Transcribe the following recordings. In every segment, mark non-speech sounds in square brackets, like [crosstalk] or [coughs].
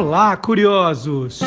Olá, curiosos!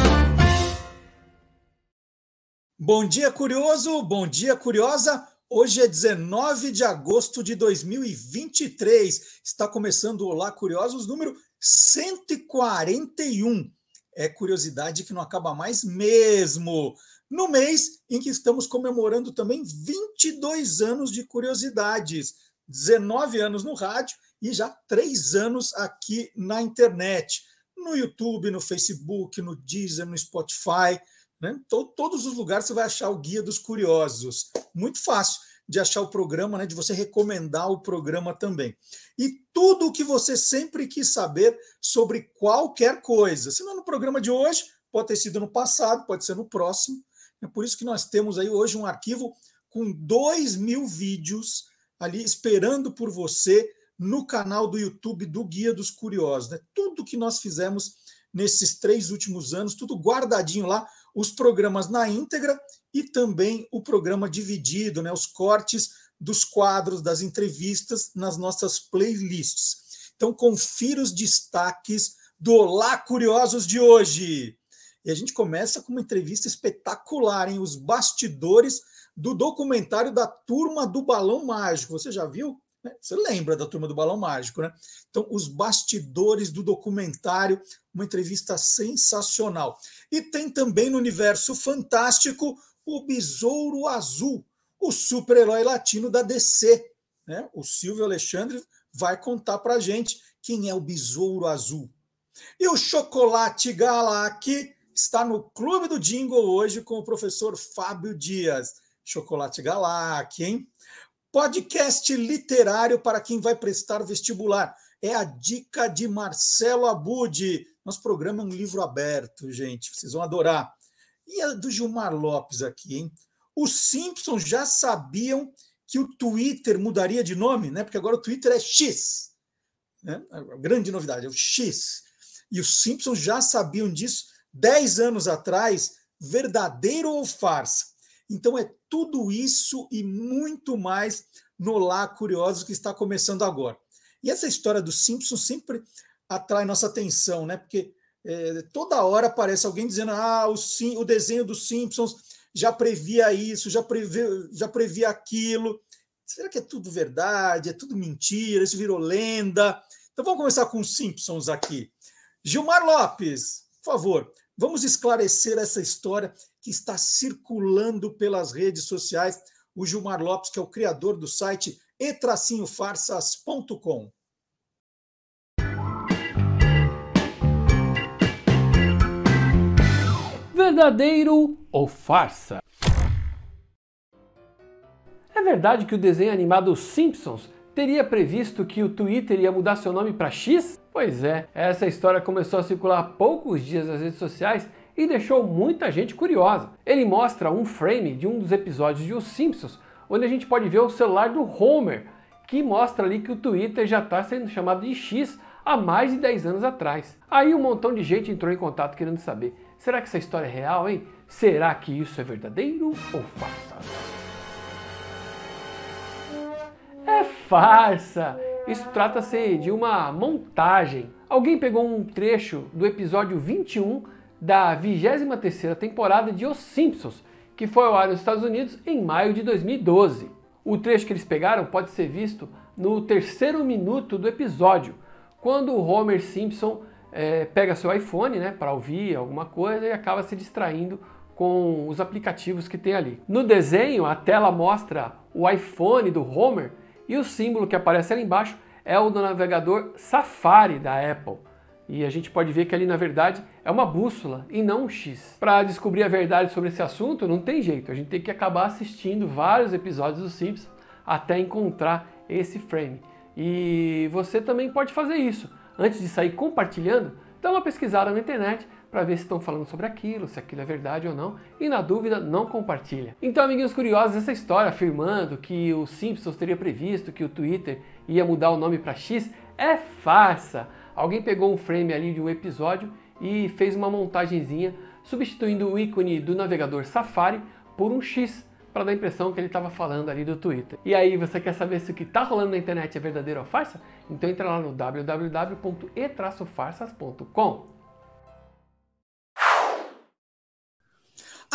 Bom dia, curioso! Bom dia, curiosa! Hoje é 19 de agosto de 2023. Está começando o Olá, curiosos, número 141. É curiosidade que não acaba mais mesmo. No mês em que estamos comemorando também 22 anos de curiosidades, 19 anos no rádio e já 3 anos aqui na internet no YouTube, no Facebook, no Deezer, no Spotify. Né? todos os lugares você vai achar o Guia dos Curiosos. Muito fácil de achar o programa, né? de você recomendar o programa também. E tudo o que você sempre quis saber sobre qualquer coisa. Se não no programa de hoje, pode ter sido no passado, pode ser no próximo. É por isso que nós temos aí hoje um arquivo com 2 mil vídeos ali esperando por você no canal do YouTube do Guia dos Curiosos. Né? Tudo que nós fizemos nesses três últimos anos, tudo guardadinho lá, os programas na íntegra e também o programa dividido, né? os cortes dos quadros, das entrevistas nas nossas playlists. Então, confira os destaques do Olá Curiosos de hoje. E a gente começa com uma entrevista espetacular, em Os bastidores do documentário da Turma do Balão Mágico. Você já viu? Né? Você lembra da turma do Balão Mágico, né? Então, os bastidores do documentário, uma entrevista sensacional. E tem também no universo fantástico o Besouro Azul, o super-herói latino da DC. Né? O Silvio Alexandre vai contar para gente quem é o Besouro Azul. E o Chocolate Galac está no Clube do Jingle hoje com o professor Fábio Dias. Chocolate Galac, hein? Podcast literário para quem vai prestar vestibular. É a dica de Marcelo Abud. Nosso programa é um livro aberto, gente. Vocês vão adorar. E a do Gilmar Lopes aqui, hein? Os Simpsons já sabiam que o Twitter mudaria de nome, né? Porque agora o Twitter é X. Né? A grande novidade é o X. E os Simpsons já sabiam disso dez anos atrás, verdadeiro ou farsa. Então é tudo isso e muito mais no Lá Curiosos que está começando agora. E essa história dos Simpsons sempre atrai nossa atenção, né? Porque é, toda hora aparece alguém dizendo: ah, o, sim, o desenho dos Simpsons já previa isso, já previa, já previa aquilo. Será que é tudo verdade? É tudo mentira? Isso virou lenda? Então vamos começar com os Simpsons aqui. Gilmar Lopes, por favor, vamos esclarecer essa história que está circulando pelas redes sociais. O Gilmar Lopes, que é o criador do site etracinhofarsas.com. Verdadeiro ou farsa? É verdade que o desenho animado Simpsons teria previsto que o Twitter ia mudar seu nome para X? Pois é, essa história começou a circular há poucos dias nas redes sociais e deixou muita gente curiosa. Ele mostra um frame de um dos episódios de Os Simpsons, onde a gente pode ver o celular do Homer, que mostra ali que o Twitter já está sendo chamado de X há mais de 10 anos atrás. Aí um montão de gente entrou em contato querendo saber, será que essa história é real, hein? Será que isso é verdadeiro ou farsa? É farsa! Isso trata-se de uma montagem. Alguém pegou um trecho do episódio 21 da 23ª temporada de Os Simpsons, que foi ao ar nos Estados Unidos em maio de 2012. O trecho que eles pegaram pode ser visto no terceiro minuto do episódio, quando o Homer Simpson é, pega seu iPhone né, para ouvir alguma coisa e acaba se distraindo com os aplicativos que tem ali. No desenho, a tela mostra o iPhone do Homer e o símbolo que aparece ali embaixo é o do navegador Safari da Apple. E a gente pode ver que ali na verdade é uma bússola e não um X. Para descobrir a verdade sobre esse assunto não tem jeito, a gente tem que acabar assistindo vários episódios dos Simpsons até encontrar esse frame. E você também pode fazer isso. Antes de sair compartilhando, dá uma pesquisada na internet para ver se estão falando sobre aquilo, se aquilo é verdade ou não, e na dúvida não compartilha. Então, amiguinhos curiosos, essa história afirmando que o Simpsons teria previsto que o Twitter ia mudar o nome para X é farsa. Alguém pegou um frame ali de um episódio e fez uma montagenzinha substituindo o ícone do navegador Safari por um X para dar a impressão que ele estava falando ali do Twitter. E aí, você quer saber se o que está rolando na internet é verdadeiro ou farsa? Então entra lá no www.e-farsas.com.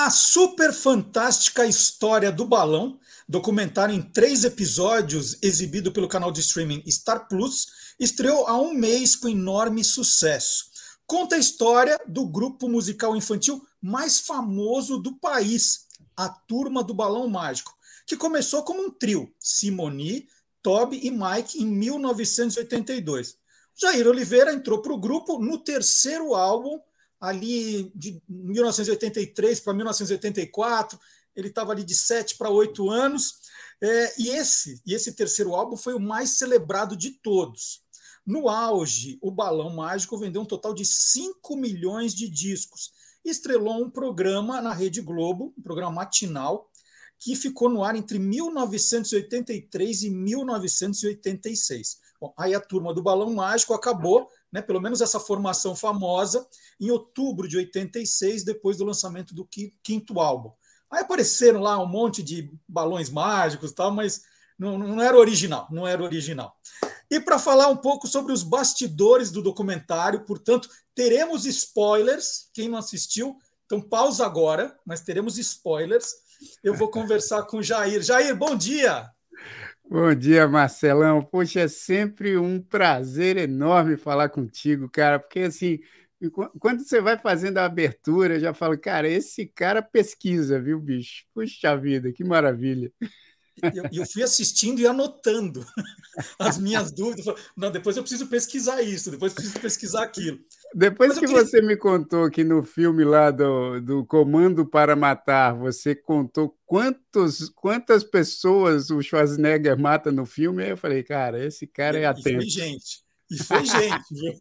A super fantástica história do balão, documentário em três episódios, exibido pelo canal de streaming Star Plus, estreou há um mês com enorme sucesso. Conta a história do grupo musical infantil mais famoso do país, a Turma do Balão Mágico, que começou como um trio, Simoni, Toby e Mike, em 1982. Jair Oliveira entrou para o grupo no terceiro álbum ali de 1983 para 1984, ele estava ali de 7 para 8 anos, é, e, esse, e esse terceiro álbum foi o mais celebrado de todos. No auge, o Balão Mágico vendeu um total de 5 milhões de discos. Estrelou um programa na Rede Globo, um programa matinal, que ficou no ar entre 1983 e 1986. Bom, aí a turma do Balão Mágico acabou, né, pelo menos essa formação famosa, em outubro de 86, depois do lançamento do quinto álbum. Aí apareceram lá um monte de balões mágicos tal, mas não, não era original, não era original. E para falar um pouco sobre os bastidores do documentário, portanto, teremos spoilers. Quem não assistiu, então pausa agora, mas teremos spoilers. Eu vou conversar com o Jair. Jair, bom dia! Bom dia, Marcelão. Poxa, é sempre um prazer enorme falar contigo, cara, porque assim, quando você vai fazendo a abertura, eu já falo, cara, esse cara pesquisa, viu, bicho? Puxa vida, que maravilha. Eu, eu, fui assistindo e anotando [laughs] as minhas dúvidas. Não, depois eu preciso pesquisar isso, depois eu preciso pesquisar aquilo. Depois que queria... você me contou que no filme lá do, do Comando para Matar, você contou quantos, quantas pessoas o Schwarzenegger mata no filme, aí eu falei, cara, esse cara é atento. E foi gente, e foi gente.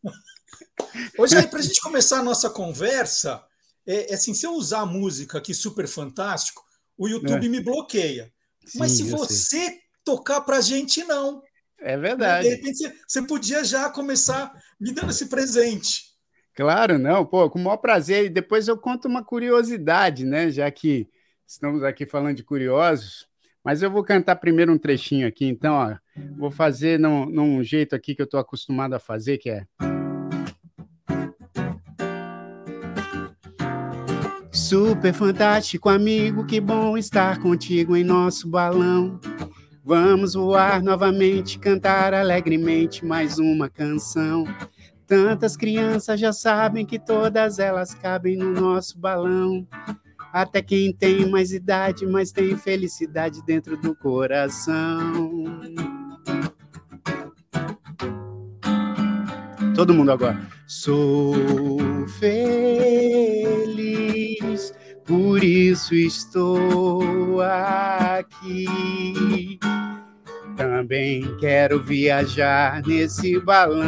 Hoje, para a gente começar a nossa conversa, é, é, assim, se eu usar a música aqui super fantástico, o YouTube é. me bloqueia. Sim, Mas se você sei. tocar para a gente, não. É verdade. De repente, você podia já começar me dando esse presente. Claro, não, pô, com o maior prazer. E depois eu conto uma curiosidade, né? Já que estamos aqui falando de curiosos. Mas eu vou cantar primeiro um trechinho aqui, então, ó, vou fazer num, num jeito aqui que eu estou acostumado a fazer, que é. Super fantástico, amigo, que bom estar contigo em nosso balão. Vamos voar novamente, cantar alegremente mais uma canção. Tantas crianças já sabem que todas elas cabem no nosso balão. Até quem tem mais idade, mas tem felicidade dentro do coração. Todo mundo agora. Sou feliz, por isso estou aqui. Também quero viajar nesse balão.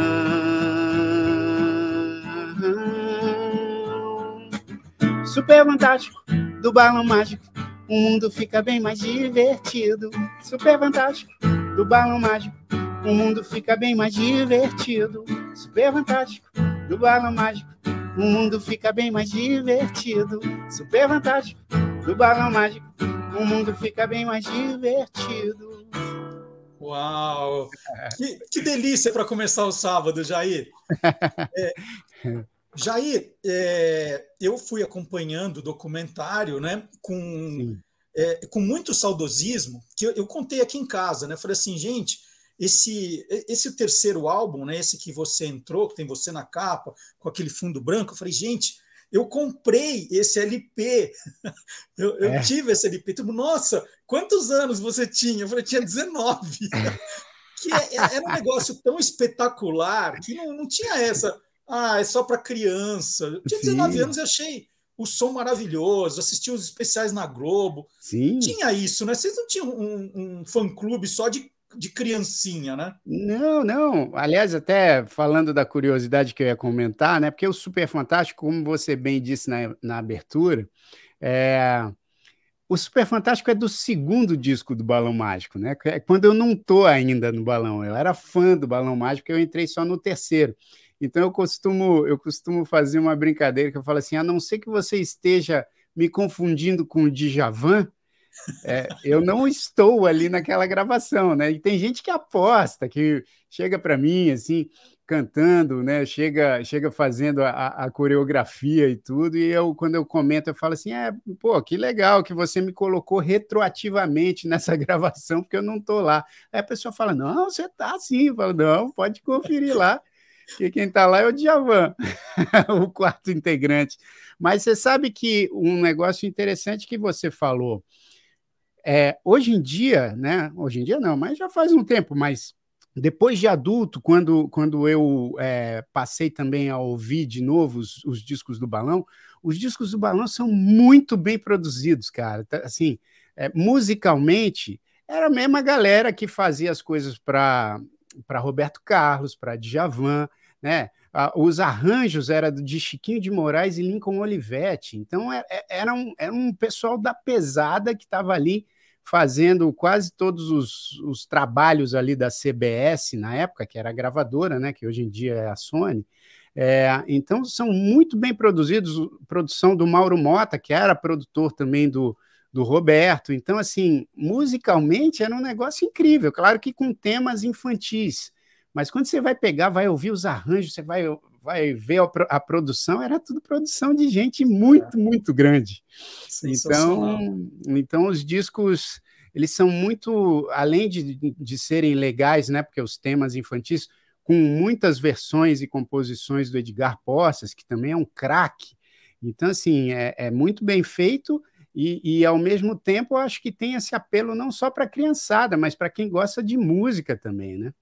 Super fantástico do balão mágico. O mundo fica bem mais divertido. Super fantástico do balão mágico. O mundo fica bem mais divertido. Super fantástico do balão mágico. O mundo fica bem mais divertido. Super fantástico do balão mágico. O mundo fica bem mais divertido. Uau! Que, que delícia para começar o sábado, Jair. É, [laughs] Jair, é, eu fui acompanhando o documentário né, com, é, com muito saudosismo, que eu, eu, contei aqui em casa, né? Falei assim, gente, esse, esse terceiro álbum, né, esse que você entrou, que tem você na capa, com aquele fundo branco, eu falei, gente, eu comprei esse LP, [laughs] eu, eu é. tive esse LP. Tipo, nossa, quantos anos você tinha? Eu falei, tinha 19. [laughs] que é, é, era um negócio tão espetacular que não, não tinha essa, ah, é só para criança. Eu tinha 19 Sim. anos e achei o som maravilhoso, assisti os especiais na Globo. Sim. Tinha isso, né? Vocês não tinham um, um fã-clube só de de criancinha, né? Não, não. Aliás, até falando da curiosidade que eu ia comentar, né? Porque o Super Fantástico, como você bem disse na, na abertura, é... o Super Fantástico é do segundo disco do Balão Mágico, né? É quando eu não tô ainda no Balão. Eu era fã do Balão Mágico, eu entrei só no terceiro. Então eu costumo, eu costumo fazer uma brincadeira que eu falo assim: a não ser que você esteja me confundindo com o Djavan, é, eu não estou ali naquela gravação, né? E tem gente que aposta, que chega para mim assim, cantando, né? Chega, chega fazendo a, a, coreografia e tudo. E eu, quando eu comento, eu falo assim: é, pô, que legal que você me colocou retroativamente nessa [laughs] gravação, porque eu não tô lá. Aí a pessoa fala: não, você tá sim. Eu falo, não, pode conferir lá. Que quem está lá é o Djavan, [laughs] o quarto integrante. Mas você sabe que um negócio interessante que você falou, é, hoje em dia, né? Hoje em dia não, mas já faz um tempo, mas depois de adulto, quando, quando eu é, passei também a ouvir de novo os, os, discos do Balão, os discos do Balão são muito bem produzidos, cara. Tá, assim, é, musicalmente, era a mesma galera que fazia as coisas para Roberto Carlos, para Djavan, né? Os arranjos eram de Chiquinho de Moraes e Lincoln Olivetti. Então, é, é, era um, era um pessoal da pesada que estava ali fazendo quase todos os, os, trabalhos ali da CBS na época, que era a gravadora, né, que hoje em dia é a Sony. É, então são muito bem produzidos, produção do Mauro Mota, que era produtor também do, do Roberto. Então, assim, musicalmente era um negócio incrível, claro que com temas infantis. Mas quando você vai pegar, vai ouvir os arranjos, você vai, vai ver a, a produção, era tudo produção de gente muito, é. muito grande. Então, então, os discos, eles são muito, além de, de serem legais, né, porque os temas infantis, com muitas versões e composições do Edgar Poças, que também é um craque. Então, assim, é, é muito bem feito e, e, ao mesmo tempo, eu acho que tem esse apelo não só para a criançada, mas para quem gosta de música também, né?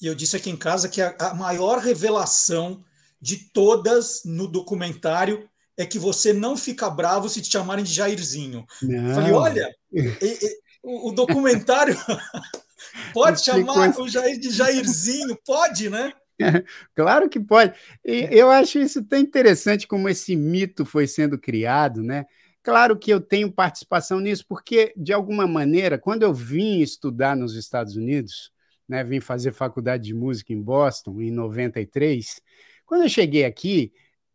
E eu disse aqui em casa que a, a maior revelação de todas no documentário é que você não fica bravo se te chamarem de Jairzinho. Não. Falei, olha, e, e, o, o, documentário [laughs] pode chamar o Jair de Jairzinho, pode, né? [laughs] Claro que pode. E eu acho isso tão interessante como esse mito foi sendo criado, né? Claro que eu tenho participação nisso, porque, de alguma maneira, quando eu vim estudar nos Estados Unidos, né, vim fazer faculdade de música em Boston em 93. Quando eu cheguei aqui,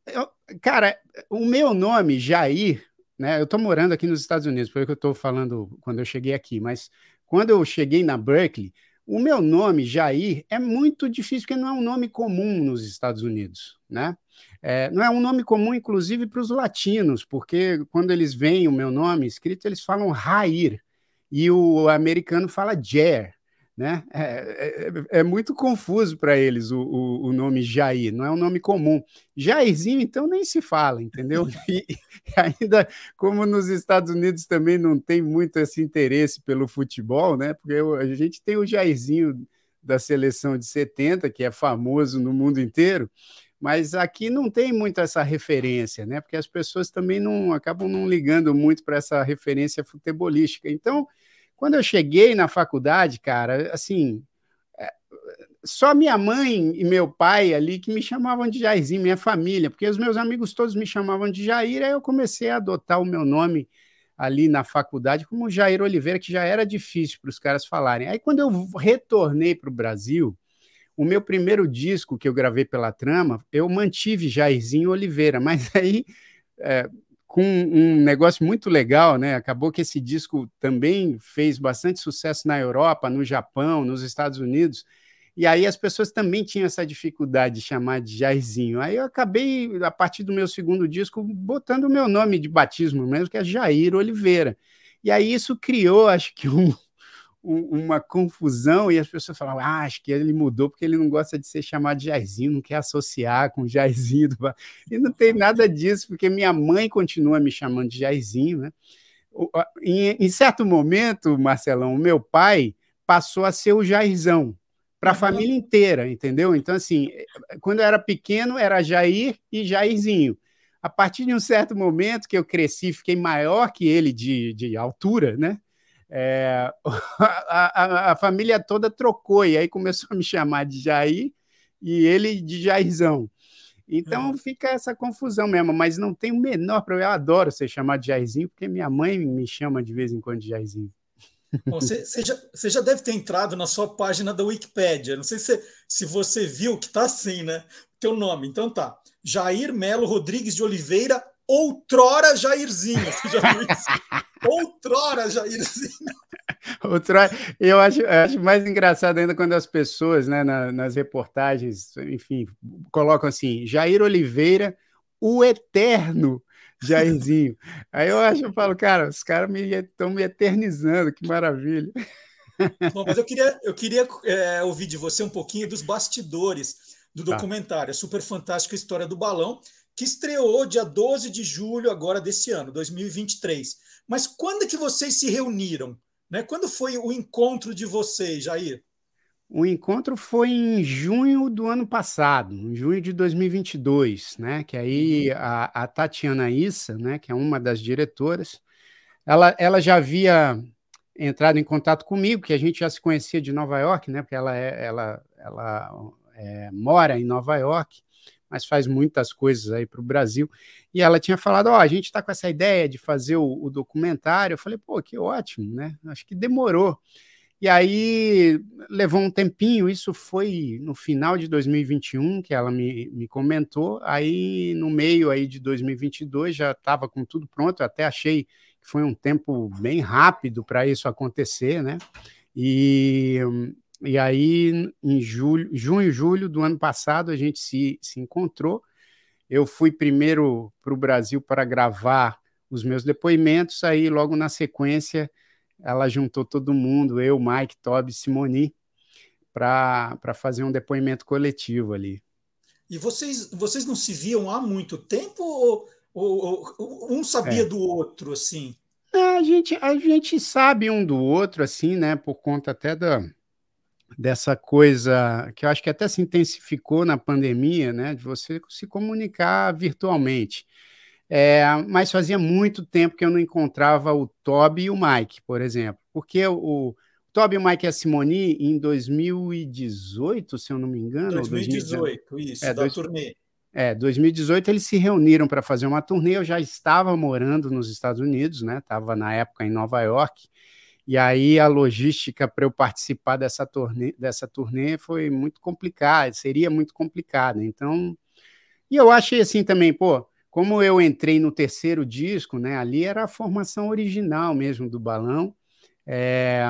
eu, cara, o meu nome, Jair, né, eu estou morando aqui nos Estados Unidos, foi o que eu estou falando quando eu cheguei aqui, mas quando eu cheguei na Berkeley, o meu nome, Jair, é muito difícil, porque não é um nome comum nos Estados Unidos, né? É, não é um nome comum, inclusive, para os latinos, porque quando eles veem o meu nome escrito, eles falam Rair, e o americano fala Jair, né? É, é, é, é muito confuso para eles o, o, o, nome Jair, não é um nome comum. Jairzinho, então, nem se fala, entendeu? [laughs] E, e, ainda, como nos Estados Unidos também não tem muito esse interesse pelo futebol, né? Porque a gente tem o Jairzinho da seleção de 70, que é famoso no mundo inteiro, mas aqui não tem muito essa referência, né? Porque as pessoas também não acabam não ligando muito para essa referência futebolística. Então, quando eu cheguei na faculdade, cara, assim, é, só minha mãe e meu pai ali que me chamavam de Jairzinho, minha família, porque os meus amigos todos me chamavam de Jair, aí eu comecei a adotar o meu nome ali na faculdade como Jair Oliveira, que já era difícil para os caras falarem. Aí quando eu retornei para o Brasil, o meu primeiro disco que eu gravei pela Trama, eu mantive Jairzinho Oliveira, mas aí é, com um negócio muito legal, né? Acabou que esse disco também fez bastante sucesso na Europa, no Japão, nos Estados Unidos. E aí as pessoas também tinham essa dificuldade de chamar de Jairzinho. Aí eu acabei, a partir do meu segundo disco, botando o meu nome de batismo mesmo, que é Jair Oliveira. E aí isso criou, acho que, um, uma confusão e as pessoas falavam, ah, acho que ele mudou porque ele não gosta de ser chamado de Jairzinho, não quer associar com Jairzinho. Do... E não tem nada disso, porque minha mãe continua me chamando de Jairzinho, né? Em, em certo momento, Marcelão, o meu pai passou a ser o Jairzão para a família inteira, entendeu? Então, assim, quando eu era pequeno, era Jair e Jairzinho. A partir de um certo momento que eu cresci, fiquei maior que ele de, de altura, né? É, [laughs] a, a, a, família toda trocou, e aí começou a me chamar de Jair e ele de Jairzão. Então é. fica essa confusão mesmo, mas não tem o menor problema. Eu adoro ser chamado de Jairzinho, porque minha mãe me chama de vez em quando de Jairzinho. Bom, você, você, já, você, já, deve ter entrado na sua página da Wikipédia. Não sei se, se você viu que está assim, né? Teu nome. Então tá. Jair Melo Rodrigues de Oliveira outrora Jairzinho. Você já viu isso? [laughs] outrora Jairzinho. Outrora, eu acho, eu acho mais engraçado ainda quando as pessoas, né, na, nas reportagens, enfim, colocam assim: Jair Oliveira, o eterno Jairzinho. Aí eu acho, eu falo, cara, os caras estão me, me eternizando, que maravilha. Bom, mas eu queria, eu queria é, ouvir de você um pouquinho dos bastidores do tá. documentário, tá. a super fantástica história do balão, que estreou dia 12 de julho agora desse ano, 2023. Mas quando é que vocês se reuniram? Né? Quando foi o encontro de vocês, Jair? O encontro foi em junho do ano passado, em junho de 2022, né? Que aí uhum. a, a Tatiana Issa, né? Que é uma das diretoras, ela, ela já havia entrado em contato comigo, que a gente já se conhecia de Nova York, né? Porque ela, é, ela, ela é, mora em Nova York mas faz muitas coisas aí para o Brasil. E ela tinha falado: Ó, oh, a gente está com essa ideia de fazer o, o, documentário. Eu falei: pô, que ótimo, né? Acho que demorou. E aí levou um tempinho, isso foi no final de 2021 que ela me, me comentou. Aí no meio aí de 2022 já estava com tudo pronto. Eu até achei que foi um tempo bem rápido para isso acontecer, né? E e aí, em julho, junho, julho do ano passado, a gente se, se encontrou. Eu fui primeiro para o Brasil para gravar os meus depoimentos, aí logo na sequência ela juntou todo mundo, eu, Mike, Toby, Simoni, para fazer um depoimento coletivo ali. E vocês, vocês não se viam há muito tempo ou, ou, ou um sabia é. do outro, assim? a gente, a gente sabe um do outro, assim, né, por conta até da, dessa coisa que eu acho que até se intensificou na pandemia, né, de você se comunicar virtualmente. É, mas fazia muito tempo que eu não encontrava o Toby e o Mike, por exemplo, porque o, o Toby, o Mike e a Simoni em 2018, se eu não me engano. 2018, isso, é, da dois, turnê. É, 2018 eles se reuniram para fazer uma turnê. Eu já estava morando nos Estados Unidos, né? Estava na época em Nova York. E aí a logística para eu participar dessa turnê, dessa turnê foi muito complicada, seria muito complicada. Então, e eu achei assim também, pô, como eu entrei no terceiro disco, né? Ali era a formação original mesmo do balão. É,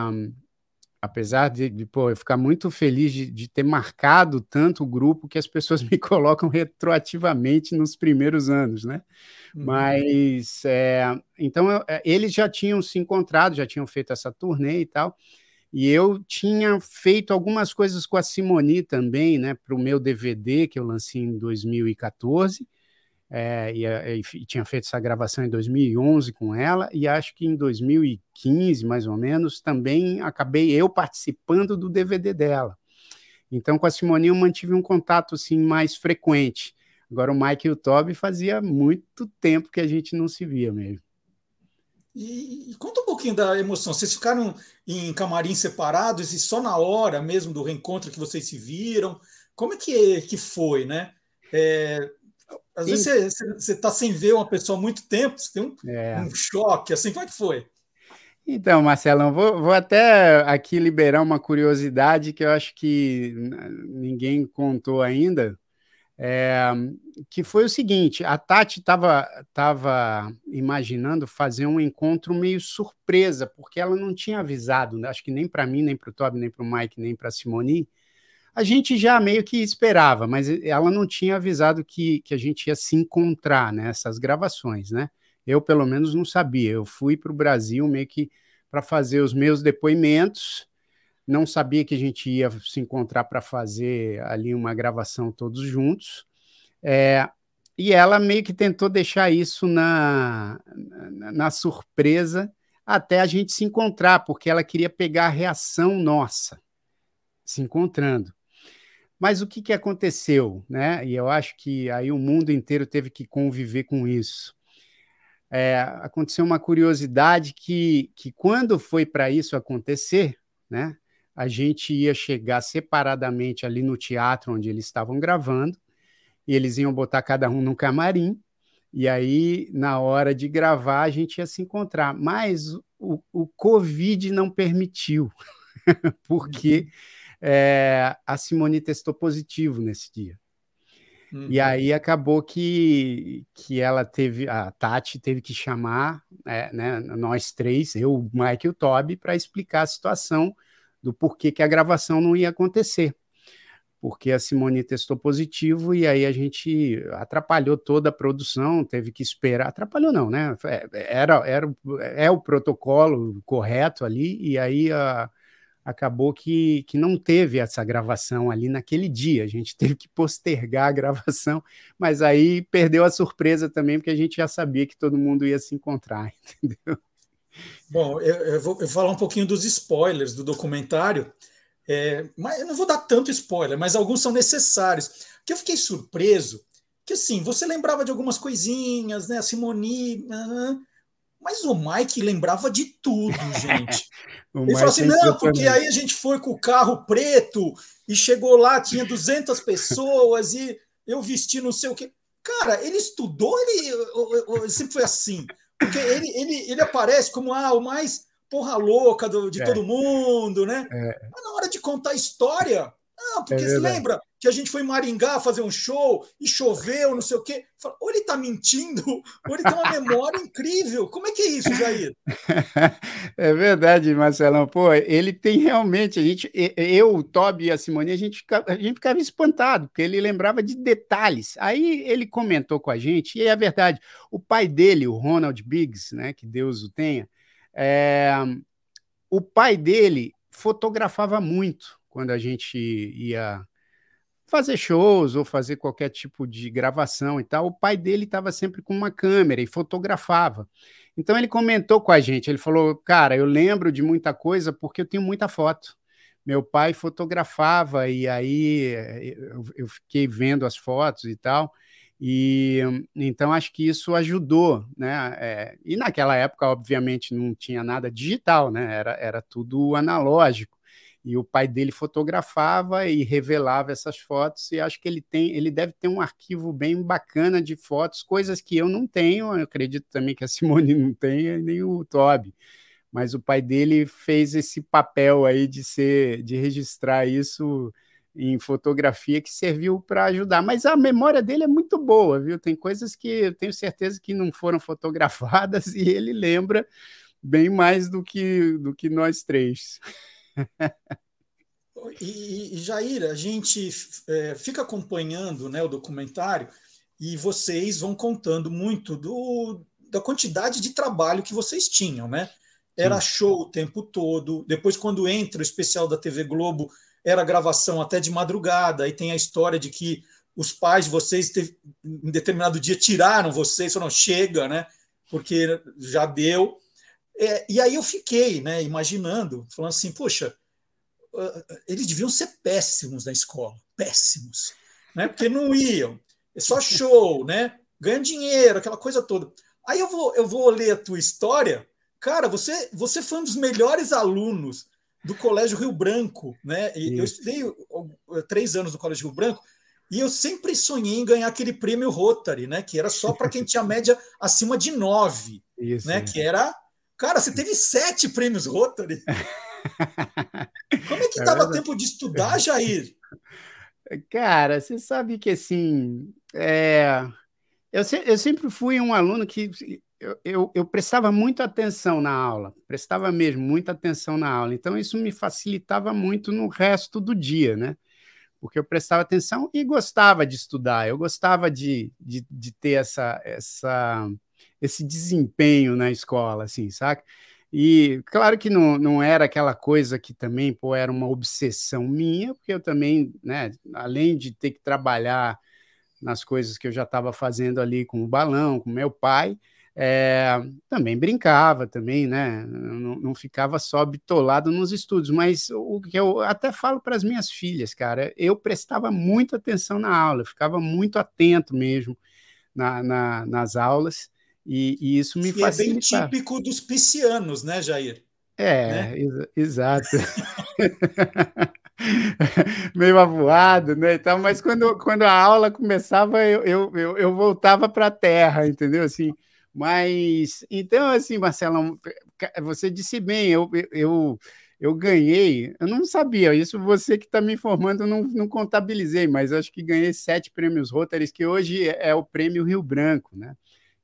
apesar de, de pô, eu ficar muito feliz de, de, ter marcado tanto o grupo que as pessoas me [laughs] colocam retroativamente nos primeiros anos, né? Uhum. Mas é, então eu, é, eles já tinham se encontrado, já tinham feito essa turnê e tal. E eu tinha feito algumas coisas com a Simoni também, né, para o meu DVD que eu lancei em 2014 é, e, e, e, tinha feito essa gravação em 2011 com ela, e acho que em 2015, mais ou menos, também acabei eu participando do DVD dela. Então, com a Simoninha eu mantive um contato assim, mais frequente. Agora, o Mike e o Toby fazia muito tempo que a gente não se via mesmo. E, e, conta um pouquinho da emoção. Vocês ficaram em camarins separados e só na hora mesmo do reencontro que vocês se viram? Como é que, que foi, né? É, às vezes você está sem ver uma pessoa há muito tempo, você tem um, é. um choque, assim, como é que foi? Então, Marcelão, vou, vou, até aqui liberar uma curiosidade que eu acho que ninguém contou ainda, é, que foi o seguinte: a Tati estava tava imaginando fazer um encontro meio surpresa, porque ela não tinha avisado, acho que nem para mim, nem para o Toby, nem para o Mike, nem para a Simone, a gente já meio que esperava, mas ela não tinha avisado que, que a gente ia se encontrar nessas gravações, né? Eu, pelo menos, não sabia. Eu fui para o Brasil meio que para fazer os meus depoimentos, não sabia que a gente ia se encontrar para fazer ali uma gravação todos juntos. É, e ela meio que tentou deixar isso na, na, na, surpresa até a gente se encontrar, porque ela queria pegar a reação nossa se encontrando. Mas o que, que aconteceu? Né? E eu acho que aí o mundo inteiro teve que conviver com isso. É, aconteceu uma curiosidade que, que quando foi para isso acontecer, né, a gente ia chegar separadamente ali no teatro onde eles estavam gravando, e eles iam botar cada um no camarim, e aí, na hora de gravar, a gente ia se encontrar. Mas o, o Covid não permitiu, [laughs] porque é, a Simone testou positivo nesse dia. Uhum. E aí acabou que, que ela teve, a Tati teve que chamar é, né, nós três, eu, o Mike e o Toby, para explicar a situação do porquê que a gravação não ia acontecer. Porque a Simone testou positivo e aí a gente atrapalhou toda a produção, teve que esperar. Atrapalhou, não, né? É, era, era, é o protocolo correto ali, e aí a acabou que, que não teve essa gravação ali naquele dia. A gente [laughs] teve que postergar a gravação, mas aí perdeu a surpresa também, porque a gente já sabia que todo mundo ia se encontrar, [laughs] entendeu? Bom, eu, eu vou, eu vou falar um pouquinho dos spoilers do documentário, é, mas eu não vou dar tanto spoiler, mas alguns são necessários. Que eu fiquei surpreso que assim, você lembrava de algumas coisinhas, né? A Simone, uh, mas o Mike lembrava de tudo, [laughs] gente. Ele falou assim: não, porque aí a gente foi com o carro preto e chegou lá, tinha 200 pessoas e eu vesti não sei o quê. Cara, ele estudou, ele, ele sempre foi assim. Porque ele, ele, ele aparece como ah, o mais porra louca do, de é. todo mundo, né? É. Mas na hora de contar a história, não, porque é se lembra que a gente foi em Maringá fazer um show e choveu, não sei o quê. Ou ele está mentindo, ou ele tem uma memória incrível. Como é que é isso, Jair? [laughs] É verdade, Marcelão. Pô, ele tem realmente. A gente, eu, o Toby e a Simone, a gente, a gente ficava espantado, porque ele lembrava de detalhes. Aí ele comentou com a gente, e é verdade, o pai dele, o Ronald Biggs, né, que Deus o tenha, é, o pai dele fotografava muito quando a gente ia fazer shows ou fazer qualquer tipo de gravação e tal, o pai dele estava sempre com uma câmera e fotografava. Então ele comentou com a gente, ele falou: "Cara, eu lembro de muita coisa porque eu tenho muita foto. Meu pai fotografava e aí eh, eu, fiquei vendo as fotos e tal. E então acho que isso ajudou, né? É, e naquela época, obviamente, não tinha nada digital, né? Era, era tudo analógico e o pai dele fotografava e revelava essas fotos e acho que ele tem ele deve ter um arquivo bem bacana de fotos coisas que eu não tenho eu acredito também que a Simone não tem nem o Toby. Mas o pai dele fez esse papel aí de ser de registrar isso em fotografia que serviu para ajudar. Mas a memória dele é muito boa viu? Tem coisas que eu tenho certeza que não foram fotografadas [laughs] e ele lembra bem mais do que do que nós três e, e, Jair, a gente é, fica acompanhando né, o documentário e vocês vão contando muito do, da quantidade de trabalho que vocês tinham, né? Era Sim. show o tempo todo. Depois, quando entra o especial da TV Globo, era gravação até de madrugada. Aí tem a história de que os pais de vocês, teve, em determinado dia, tiraram vocês, falaram, chega, né? Porque já deu. É, e aí eu fiquei né, imaginando, falando assim, poxa, eles deviam ser péssimos na escola, péssimos, né? Porque não iam, é só show, né? Ganha dinheiro, aquela coisa toda. Aí eu vou, eu vou ler a tua história, cara. Você, você foi um dos melhores alunos do Colégio Rio Branco, né? E eu estudei três anos no Colégio Rio Branco e eu sempre sonhei em ganhar aquele prêmio Rotary, né? Que era só para quem tinha média acima de nove, Isso, né? É. Que era Cara, você teve sete prêmios Rotary. [laughs] Como é que é dava tempo de estudar, Jair? [laughs] Cara, você sabe que assim, é... eu, se... eu, sempre fui um aluno que eu, eu, eu, prestava muito atenção na aula, prestava mesmo muita atenção na aula. Então, isso me facilitava muito no resto do dia, né? Porque eu prestava atenção e gostava de estudar, eu gostava de, de, de ter essa, essa esse desempenho na escola, assim, saca? E claro que não, não era aquela coisa que também pô, era uma obsessão minha, porque eu também, né, além de ter que trabalhar nas coisas que eu já estava fazendo ali com o balão, com meu pai, é, também brincava, também, né? Não, não, ficava só bitolado nos estudos, mas o que eu até falo para as minhas filhas, cara, eu prestava muita atenção na aula, ficava muito atento mesmo na, na, nas aulas. E, e isso me faz. É bem típico dos piscianos, né, Jair? É, né? ex exato. [laughs] Meio avoado, né? Então, mas quando, quando a aula começava, eu, eu, eu, eu voltava para a terra, entendeu? Assim, mas então, assim, Marcelo, você disse bem, eu, eu, eu ganhei, eu não sabia, isso você que está me informando, não, não contabilizei, mas acho que ganhei sete prêmios Rotaries, que hoje é o prêmio Rio Branco, né?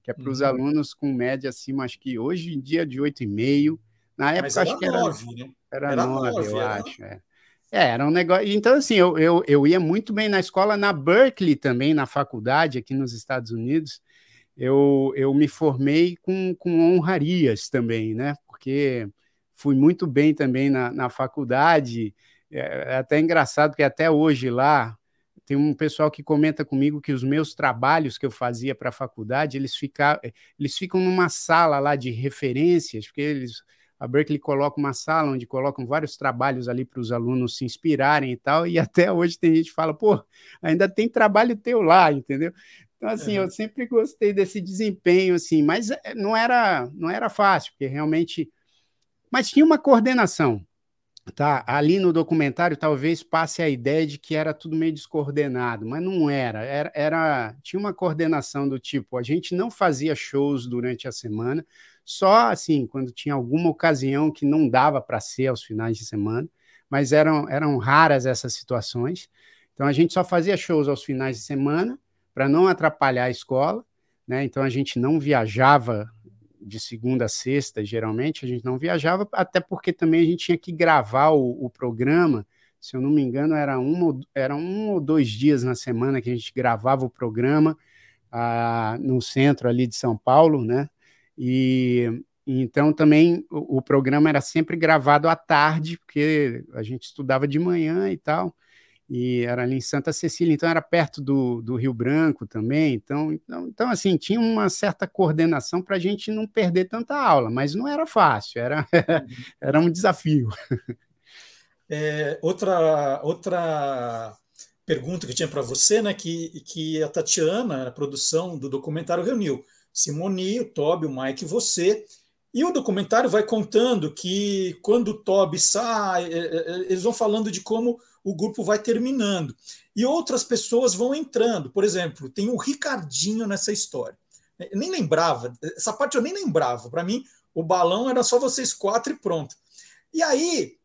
Que é para os uhum. alunos com média acima, acho que hoje em dia de 8,5. Na época, acho que era. Nove, né? Era, era nove, nove eu era... acho. É. é. era um negócio. Então, assim, eu, eu, eu ia muito bem na escola, na Berkeley também, na faculdade, aqui nos Estados Unidos. Eu, eu me formei com, com honrarias também, né? Porque fui muito bem também na, na faculdade. É, é até engraçado que até hoje lá tem um pessoal que comenta comigo que os meus trabalhos que eu fazia para a faculdade, eles, fica, eles ficam numa sala lá de referências, porque eles, a Berkeley coloca uma sala onde colocam vários trabalhos ali para os alunos se inspirarem e tal, e [laughs] até hoje tem gente que fala, pô, ainda tem trabalho teu lá, entendeu? Então, assim, eu sempre gostei desse desempenho, assim, mas eh, não era, não era fácil, porque realmente mas tinha uma coordenação. Tá, ali no documentário talvez passe a ideia de que era tudo meio descoordenado, mas não era. Era, era tinha uma coordenação do tipo, a gente não fazia shows durante a semana, só assim, quando tinha alguma ocasião que não dava para ser aos finais de semana, mas eram, eram raras essas situações. Então a gente só fazia shows aos finais de semana para não atrapalhar a escola, né? Então a gente não viajava de segunda a sexta, geralmente, a gente não viajava, até porque também a gente tinha que gravar o, o programa. Se eu não me engano, era um, era um ou dois dias na semana que a gente gravava o programa ah, no centro ali de São Paulo, né? E então também o, o programa era sempre gravado à tarde, porque a gente estudava de manhã e tal e era ali em Santa Cecília, então era perto do, do Rio Branco também, então, então, então assim, tinha uma certa coordenação para a gente não perder tanta aula, mas não era fácil, era, [laughs] era um desafio. É, outra, outra pergunta que tinha para você, né, que, que a Tatiana, a produção do documentário, reuniu. Simoni, o Toby, o Mike e você, e o documentário vai contando que quando o Toby sai, é, é, eles vão falando de como o grupo vai terminando. E outras pessoas vão entrando. Por exemplo, tem o Ricardinho nessa história. Eu nem lembrava, essa parte eu nem lembrava. Para mim, o balão era só vocês quatro e pronto. E aí,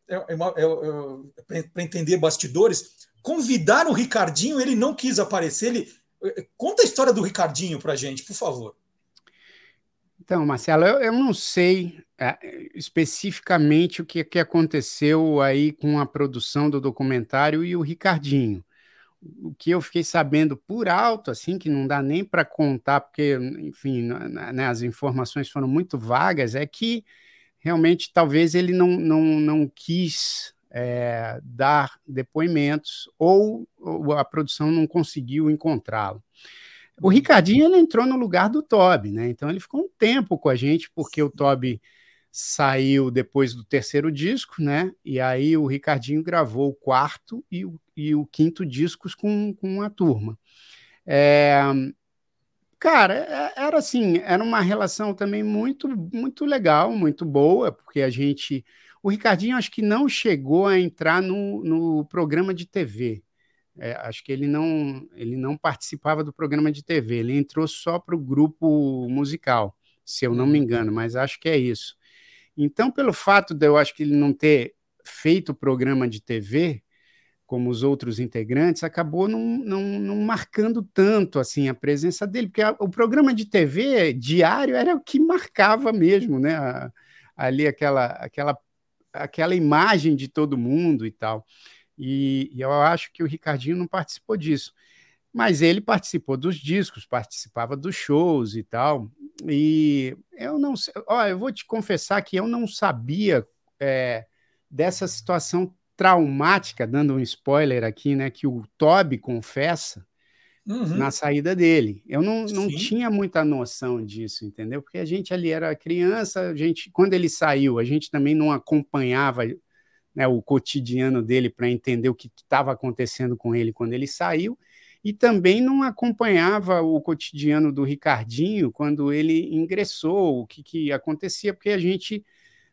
para entender bastidores, convidaram o Ricardinho, ele não quis aparecer. Ele, conta a história do Ricardinho para gente, por favor. Então, Marcelo, eu, eu não sei é, especificamente o que, que aconteceu aí com a produção do documentário e o Ricardinho. O que eu fiquei sabendo por alto, assim, que não dá nem para contar, porque, enfim, né, as informações foram muito vagas, é que realmente talvez ele não, não, não quis é, dar depoimentos ou, ou a produção não conseguiu encontrá-lo. O Ricardinho ele entrou no lugar do Toby, né? Então ele ficou um tempo com a gente, porque o Toby saiu depois do terceiro disco, né? E aí o Ricardinho gravou o quarto e o, e o quinto discos com, com a turma. É, cara, é, era assim, era uma relação também muito, muito legal, muito boa, porque a gente. O Ricardinho acho que não chegou a entrar no, no programa de TV. É, acho que ele não, ele não participava do programa de TV, ele entrou só para o grupo musical, se eu não me uhum. engano, mas acho que é isso. Então, pelo fato de eu acho que ele não ter feito o programa de TV, como os outros integrantes, acabou não, não, não marcando tanto assim a presença dele, porque a, o programa de TV diário era o que marcava mesmo, né? A, ali aquela, aquela, aquela imagem de todo mundo e tal. E, e eu acho que o Ricardinho não participou disso. Mas ele participou dos discos, participava dos shows e tal. E eu não sei, ó, eu vou te confessar que eu não sabia é, dessa situação traumática, dando um spoiler aqui, né? Que o Toby confessa uhum. na saída dele. Eu não, não tinha muita noção disso, entendeu? Porque a gente ali era criança, a gente, quando ele saiu, a gente também não acompanhava né, o cotidiano dele para entender o que estava acontecendo com ele quando ele saiu, e também não acompanhava o cotidiano do Ricardinho quando ele ingressou, o que, que acontecia, porque a gente,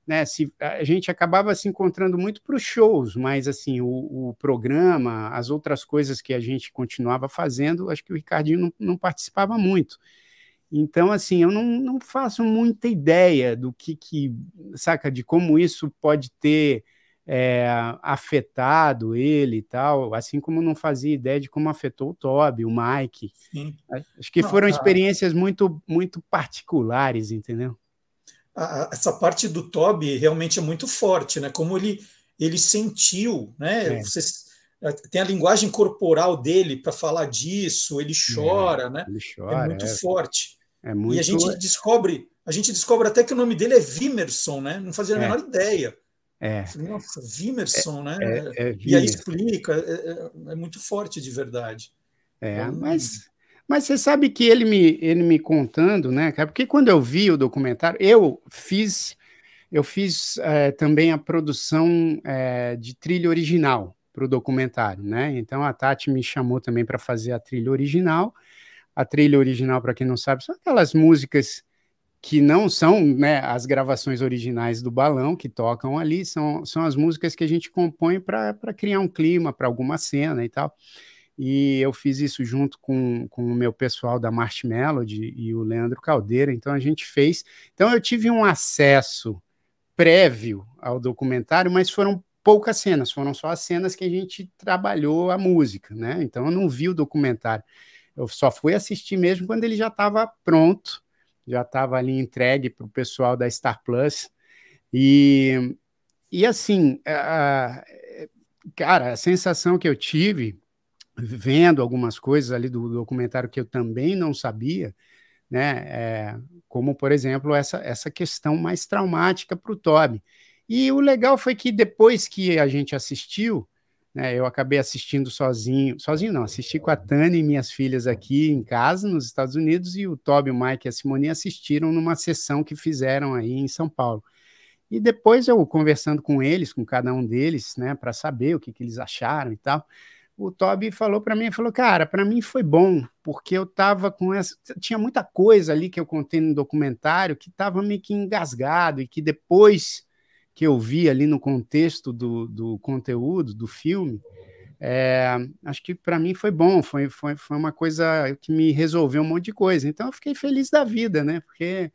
né, se, a gente acabava se encontrando muito para os shows, mas assim, o, o, programa, as outras coisas que a gente continuava fazendo, acho que o Ricardinho não, não participava muito. Então, assim, eu não, não faço muita ideia do que, que, saca, de como isso pode ter é, afetado ele e tal, assim como não fazia ideia de como afetou o Toby, o Mike. Sim. Acho que não, foram experiências muito, muito particulares, entendeu? essa parte do Toby realmente é muito forte, né? Como ele, ele sentiu, né? É. Você, tem a linguagem corporal dele para falar disso, ele chora, é, né? Ele chora, é muito é. forte. É muito... E a gente descobre, a gente descobre até que o nome dele é Vimerson, né? Não fazia a é. menor ideia. É. Nossa, Vimerson, né? e aí explica, é, muito forte de verdade. É, então, mas mas você sabe que ele me, ele me contando, né, cara? Porque quando eu vi o documentário, eu fiz, eu fiz é, também a produção é, de trilha original para o documentário, né? Então a Tati me chamou também para fazer a trilha original. A trilha original, para quem não sabe, são aquelas músicas que não são né, as gravações originais do balão que tocam ali, são, são as músicas que a gente compõe para criar um clima para alguma cena e tal e eu fiz isso junto com, com o meu pessoal da March Melody e o Leandro Caldeira, então a gente fez. Então eu tive um acesso prévio ao documentário, mas foram poucas cenas, foram só as cenas que a gente trabalhou a música, né? Então eu não vi o documentário. Eu só fui assistir mesmo quando ele já estava pronto, já estava ali entregue para o pessoal da Star Plus. E, e assim, a, cara, a sensação que eu tive vendo algumas coisas ali do documentário que eu também não sabia, né? É, como, por exemplo, essa, essa questão mais traumática para o Toby. E o legal foi que depois que a gente assistiu, né, eu acabei assistindo sozinho, sozinho não, assisti com a Tânia e minhas filhas aqui em casa, nos Estados Unidos, e o Toby, o Mike e a Simone assistiram numa sessão que fizeram aí em São Paulo. E depois eu conversando com eles, com cada um deles, né, para saber o que, que eles acharam e tal, o Toby falou para mim, falou, cara, para mim foi bom, porque eu tava com essa, tinha muita coisa ali que eu contei no documentário que tava meio que engasgado e que depois que eu vi ali no contexto do, do conteúdo do filme, é, acho que para mim foi bom, foi, foi, foi uma coisa que me resolveu um monte de coisa. Então eu fiquei feliz da vida, né? Porque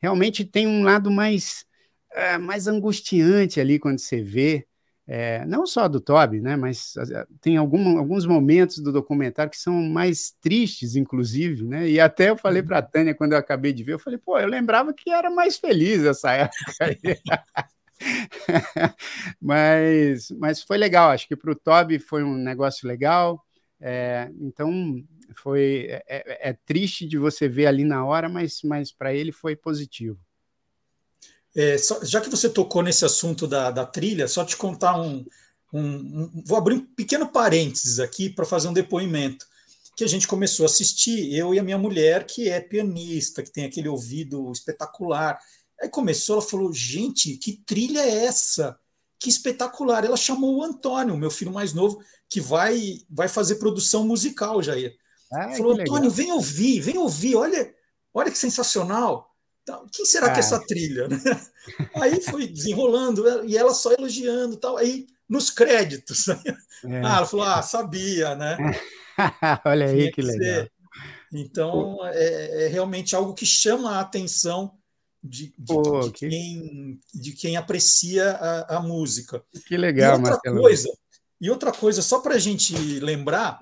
realmente tem um lado mais, é, mais angustiante ali quando você vê é, não só do Toby, né, mas tem algum, alguns momentos do documentário que são mais tristes, inclusive, né, e até eu falei para a. Tânia, quando eu acabei de ver, eu falei, pô, eu lembrava que era mais feliz essa época. [laughs] [laughs] mas, mas foi legal, acho que para o Toby foi um negócio legal, é, então foi é, é, é, triste de você ver ali na hora, mas, mas para ele foi positivo. É, só, já que você tocou nesse assunto da, da trilha, só te contar um, um, um Vou abrir um pequeno parênteses aqui para fazer um depoimento. Que a gente começou a assistir, eu e a minha mulher, que é pianista, que tem aquele ouvido espetacular. Aí começou, ela falou: gente, que trilha é essa? Que espetacular. Ela chamou o Antônio, meu filho mais novo, que vai, vai fazer produção musical, Jair. Ah, falou: Antônio, vem ouvir, vem ouvir, olha, olha que sensacional. Então, quem será ah. que é essa trilha? Né? [laughs] Aí foi desenrolando e ela só elogiando tal. Aí nos créditos, é. ah, ela falou: ah, sabia, né? [laughs] Olha aí que, que legal. Então é, é, realmente algo que chama a atenção de, de, Pô, de que... Quem, de quem aprecia a, a, música. Que legal, e outra Marcelo. coisa E outra coisa, só para a gente lembrar,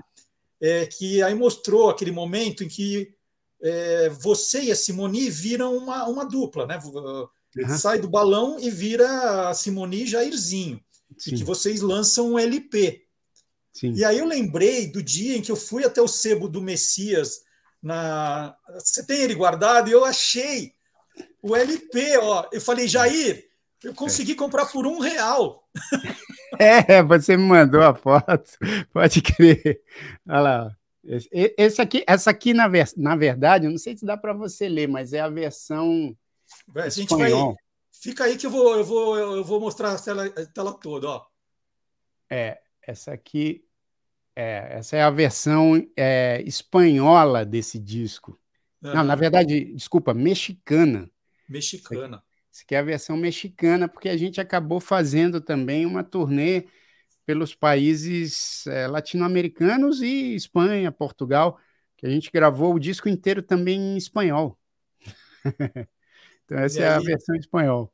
é que aí mostrou aquele momento em que é, você e a Simoni viram uma, uma dupla, né? Uhum. Sai do balão e vira a Simoni e Jairzinho. Sim. E que vocês lançam um LP. Sim. E aí eu lembrei do dia em que eu fui até o sebo do Messias. Na... Você tem ele guardado? E eu achei o LP, ó. Eu falei, Jair, eu consegui comprar por um real. [laughs] É, você me mandou a foto, [laughs] pode crer. Olha lá. Esse aqui, essa aqui, na, ver, na verdade, eu não sei se dá para você ler, mas é a versão. a gente vai, fica aí que eu vou, eu vou, eu vou mostrar a tela, a tela toda. Ó. É, essa aqui. É, essa é a versão é, espanhola desse disco. Não, na verdade, desculpa, mexicana. Mexicana. Essa aqui é a versão mexicana, porque a gente acabou fazendo também uma turnê pelos países é, latino-americanos e Espanha, Portugal, que a gente gravou o disco inteiro também em espanhol. [laughs] então, essa e é aí, a versão em espanhol.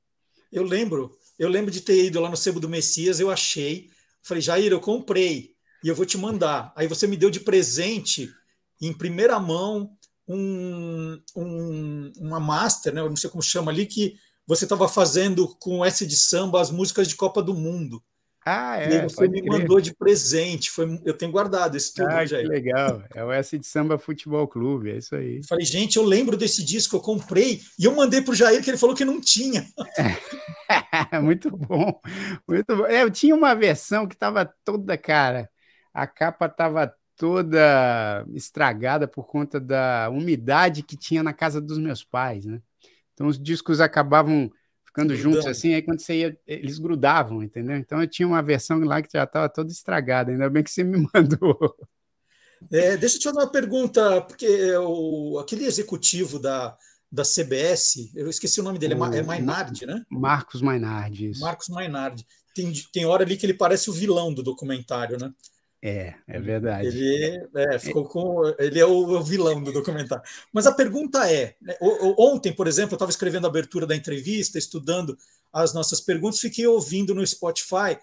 Eu lembro, eu lembro de ter ido lá no Sebo do Messias, eu achei, falei, Jair, eu comprei e eu vou te mandar. Aí você me deu de presente, em primeira mão, um, um, uma master, né? Eu não sei como chama ali, que você estava fazendo com S de samba as músicas de Copa do Mundo. Ah, é. E você me crer. mandou de presente. Foi, eu tenho guardado esse tudo, ah, Jair. Que legal. É o S de Samba Futebol Clube, é isso aí. Falei, gente, eu lembro desse disco, eu comprei e eu mandei para o Jair que ele falou que não tinha. [laughs] muito bom, muito bom. É, eu tinha uma versão que estava toda, cara. A capa estava toda estragada por conta da umidade que tinha na casa dos meus pais, né? Então os discos acabavam ficando juntos assim, aí quando você ia, eles grudavam, entendeu? Então eu tinha uma versão lá que já estava toda estragada, ainda bem que você me [laughs] mandou. É, deixa eu te fazer uma pergunta, porque o, aquele executivo da, da CBS, eu esqueci o nome dele, o, é Mainardi, né? Marcos Mainardi. Isso. Marcos Mainardi. Tem, tem hora ali que ele parece o vilão do documentário, né? É, é verdade. Ele, é, ficou com, ele é o, vilão do documentário. Mas a pergunta é: né, ontem, por exemplo, eu estava escrevendo a abertura da entrevista, estudando as nossas perguntas, fiquei ouvindo no Spotify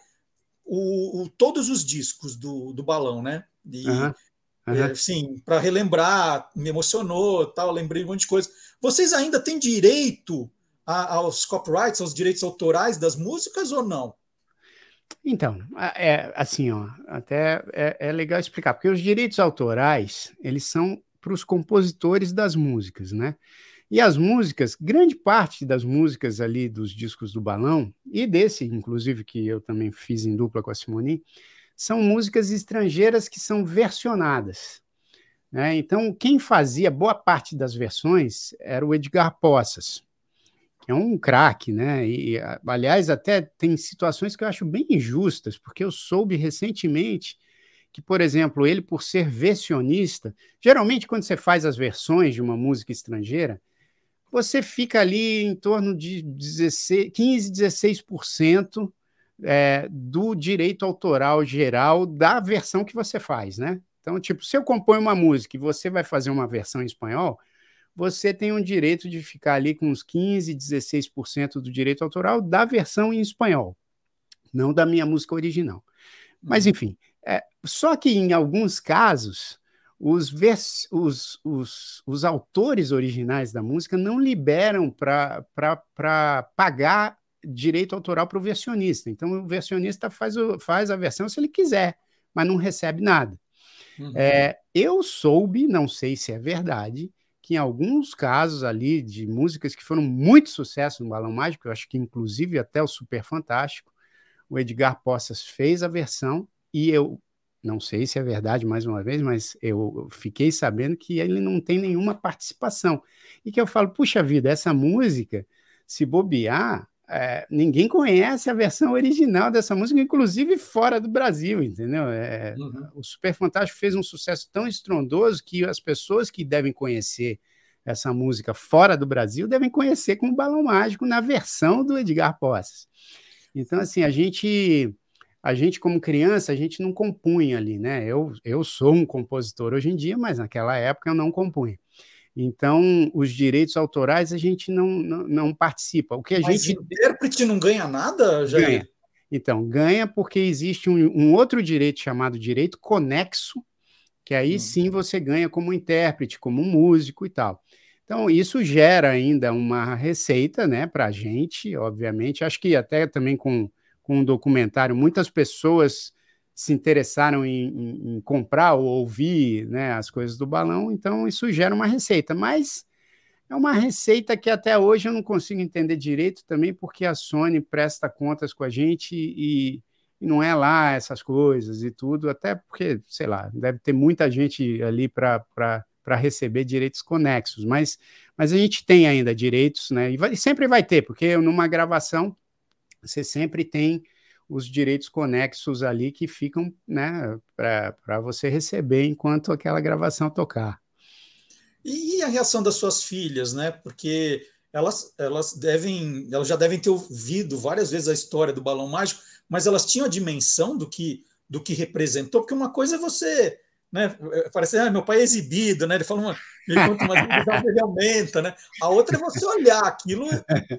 o, o todos os discos do, do balão, né? E, uhum. Uhum. É, sim, para relembrar, me emocionou, tal, lembrei um monte de coisa. Vocês ainda têm direito a, aos copyrights, aos direitos autorais das músicas ou não? Então, é assim, ó, até é, é legal explicar, porque os direitos autorais, eles são para os compositores das músicas, né? E as músicas, grande parte das músicas ali dos discos do Balão, e desse, inclusive, que eu também fiz em dupla com a Simone, são músicas estrangeiras que são versionadas. Né? Então, quem fazia boa parte das versões era o Edgar Poças é um craque, né? E, aliás, até tem situações que eu acho bem injustas, porque eu soube recentemente que, por exemplo, ele, por ser versionista, geralmente quando você faz as versões de uma música estrangeira, você fica ali em torno de 16, 15, 16% é, do direito autoral geral da versão que você faz, né? Então, tipo, se eu compõe uma música e você vai fazer uma versão em espanhol, você tem um direito de ficar ali com uns 15, 16% do direito autoral da versão em espanhol, não da minha música original. Mas, uhum. enfim, é, só que em alguns casos, os, vers os, os, os autores originais da música não liberam para pagar direito autoral para o versionista. Então, o versionista faz, o, faz a versão se ele quiser, mas não recebe nada. Uhum. É, eu soube, não sei se é verdade, que em alguns casos ali de músicas que foram muito sucesso no Balão Mágico, eu acho que inclusive até o Super Fantástico, o Edgar Poças fez a versão e eu não sei se é verdade mais uma vez, mas eu fiquei sabendo que ele não tem nenhuma participação. E que eu falo, puxa vida, essa música, se bobear, é, ninguém conhece a versão original dessa música, inclusive fora do Brasil, entendeu? É, uhum. O Super Fantástico fez um sucesso tão estrondoso que as pessoas que devem conhecer essa música fora do Brasil devem conhecer como Balão Mágico na versão do Edgar Poças. Então, assim, a gente, a gente como criança, a gente não compunha ali, né? Eu, eu sou um compositor hoje em dia, mas naquela época eu não compunha. Então, os direitos autorais a gente não, não, não participa. O que a Mas gente. Intérprete não ganha nada, Jair? Ganha. Então, ganha porque existe um, um, outro direito chamado direito conexo, que aí hum. sim você ganha como intérprete, como músico e tal. Então, isso gera ainda uma receita né, para a gente, obviamente. Acho que até também com, com um documentário, muitas pessoas se interessaram em, em, em, comprar ou ouvir né, as coisas do balão, então isso gera uma receita. Mas é uma receita que até hoje eu não consigo entender direito também, porque a Sony presta contas com a gente e, e não é lá essas coisas e tudo, até porque, sei lá, deve ter muita gente ali para receber direitos conexos, mas, mas a gente tem ainda direitos, né? E vai, sempre vai ter, porque numa gravação você sempre tem os direitos conexos ali que ficam né, para você receber enquanto aquela gravação tocar. E a reação das suas filhas, né? Porque elas, elas devem, elas já devem ter ouvido várias vezes a história do balão mágico, mas elas tinham a dimensão do que do que representou, porque uma coisa é você, né? Parece, ah, meu pai é exibido, né? Ele fala uma, ele conta uma ele aumenta, né? A outra é você olhar aquilo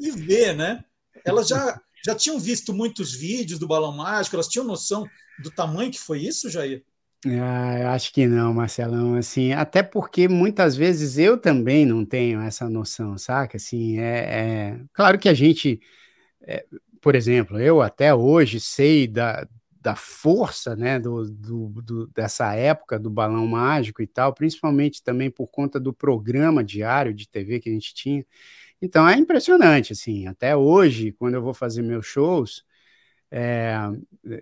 e ver, né? Elas já já tinham visto muitos vídeos do balão mágico, elas tinham noção do tamanho que foi isso, Jair? Ah, eu acho que não, Marcelão. Assim, até porque muitas vezes eu também não tenho essa noção, saca? Assim, é, é... claro que a gente, é, por exemplo, eu até hoje sei da, da força, né, do, do, do, dessa época do balão mágico e tal, principalmente também por conta do programa diário de TV que a gente tinha. Então é impressionante, assim. Até hoje, quando eu vou fazer meus shows é,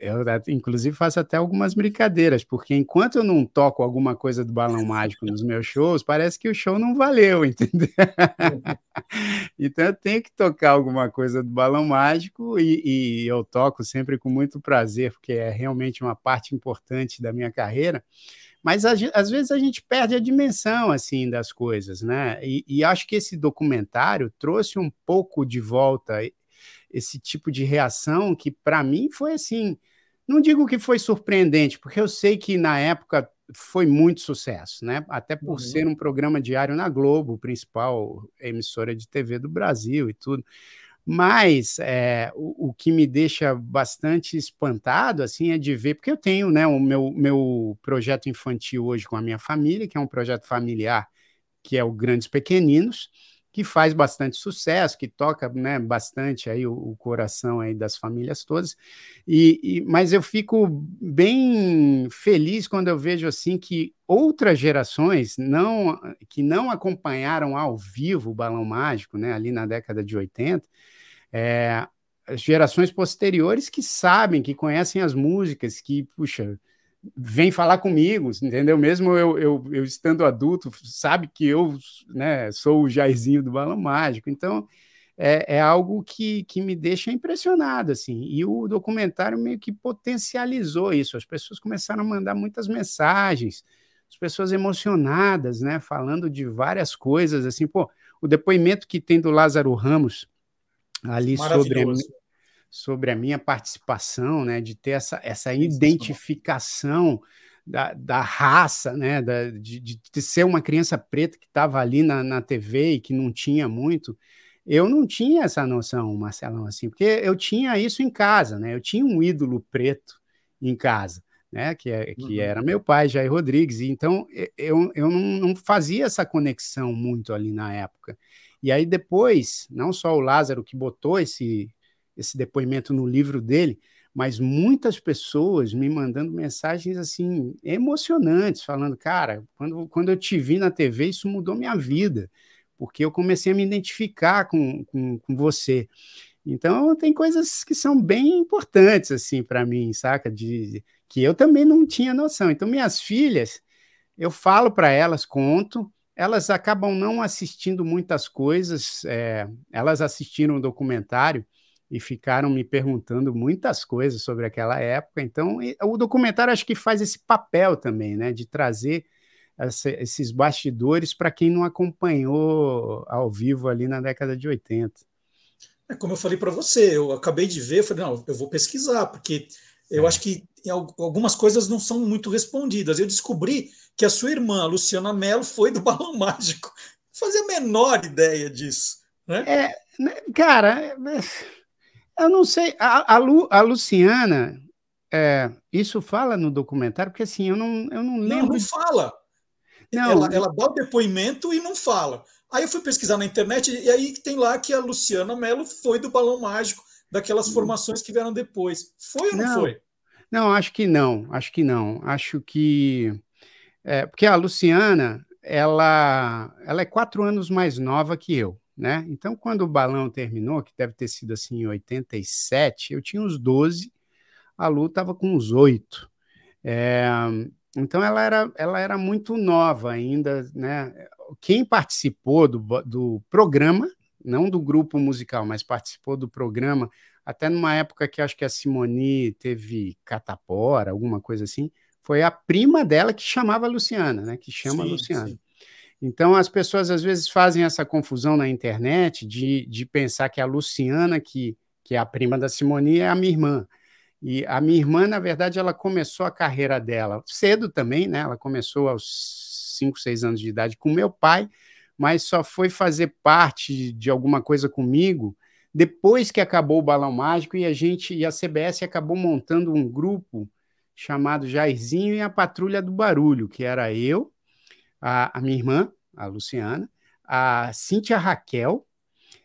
eu, inclusive, faço até algumas brincadeiras, porque enquanto eu não toco alguma coisa do balão mágico nos meus shows, parece que o show não valeu, [laughs] entendeu? então eu tenho que tocar alguma coisa do balão mágico e, e, eu toco sempre com muito prazer, porque é realmente uma parte importante da minha carreira. Mas às vezes a gente perde a dimensão assim das coisas, né? E, e acho que esse documentário trouxe um pouco de volta esse tipo de reação que para mim foi assim, não digo que foi surpreendente, porque eu sei que na época foi muito sucesso, né? Até por uhum. ser um programa diário na Globo, principal emissora de TV do Brasil e tudo. Mas é, o, o, que me deixa bastante espantado assim é de ver, porque eu tenho né, o meu, meu projeto infantil hoje com a minha família, que é um projeto familiar que é o Grandes Pequeninos, que faz bastante sucesso, que toca né, bastante aí o, o, coração aí das famílias todas. E, e, mas eu fico bem feliz quando eu vejo assim que outras gerações não que não acompanharam ao vivo o Balão Mágico, né, ali na década de 80, é, gerações posteriores que sabem, que conhecem as músicas, que puxa vem falar comigo, entendeu? Mesmo eu, eu, eu, estando adulto, sabe que eu né, sou o Jairzinho do Balão Mágico. Então, é, é, algo que, que me deixa impressionado, assim. E o documentário meio que potencializou isso. As pessoas começaram a mandar muitas mensagens, as pessoas emocionadas, né? Falando de várias coisas, assim. Pô, o depoimento que tem do Lázaro Ramos ali sobre sobre a minha participação, né, de ter essa, essa identificação da, da raça, né, da, de, de ser uma criança preta que estava ali na, na TV e que não tinha muito, eu não tinha essa noção, Marcelão, assim, porque eu tinha isso em casa, né, eu tinha um ídolo preto em casa, né, que, é, que uhum. era meu pai, Jair Rodrigues, e então eu, eu não, não fazia essa conexão muito ali na época. E aí depois, não só o Lázaro que botou esse, esse depoimento no livro dele, mas muitas pessoas me mandando mensagens assim emocionantes, falando, cara, quando, quando eu te vi na TV, isso mudou minha vida, porque eu comecei a me identificar com, com, com você. Então tem coisas que são bem importantes assim para mim, saca? De que eu também não tinha noção. Então minhas filhas, eu falo para elas, conto, elas acabam não assistindo muitas coisas. É, elas assistiram o documentário e ficaram me perguntando muitas coisas sobre aquela época. Então, o documentário acho que faz esse papel também, né, de trazer essa, esses bastidores para quem não acompanhou ao vivo ali na década de 80. É como eu falei para você, eu acabei de ver, falei, não, eu vou pesquisar, porque eu acho que algumas coisas não são muito respondidas. Eu descobri que a sua irmã, a Luciana Mello, foi do [laughs] Balão Mágico. Não fazia a menor ideia disso. Né? É, né, cara, eu não sei. A, a, Lu, a Luciana, é, isso fala no documentário, porque assim, eu não, eu não lembro. Não, não fala. Não. Ela, ela dá o depoimento e não fala. Aí eu fui pesquisar na internet e aí tem lá que a Luciana Mello foi do Balão Mágico, daquelas hum. formações que vieram depois. Foi ou não, não foi? Não, acho que não. Acho que não. Acho que. É, porque a Luciana, ela, ela é quatro anos mais nova que eu né? Então, quando o balão terminou, que deve ter sido assim em 87, eu tinha uns 12, a Lu estava com uns 8. É, então, ela era, ela era muito nova ainda, né? Quem participou do, do programa, não do grupo musical, mas participou do programa, até numa época que acho que a Simone teve catapora, alguma coisa assim, foi a prima dela que chamava Luciana, né? Que chama sim, Luciana. Sim. Então, as pessoas às vezes fazem essa confusão na internet de, de pensar que a Luciana, que, que é a prima da Simone, é a minha irmã. E a minha irmã, na verdade, ela começou a carreira dela cedo também, né? Ela começou aos 5, 6 anos de idade com meu pai, mas só foi fazer parte de alguma coisa comigo depois que acabou o Balão Mágico e a gente e a CBS acabou montando um grupo chamado Jairzinho e a Patrulha do Barulho, que era eu, a, a minha irmã, a Luciana, a Cíntia Raquel,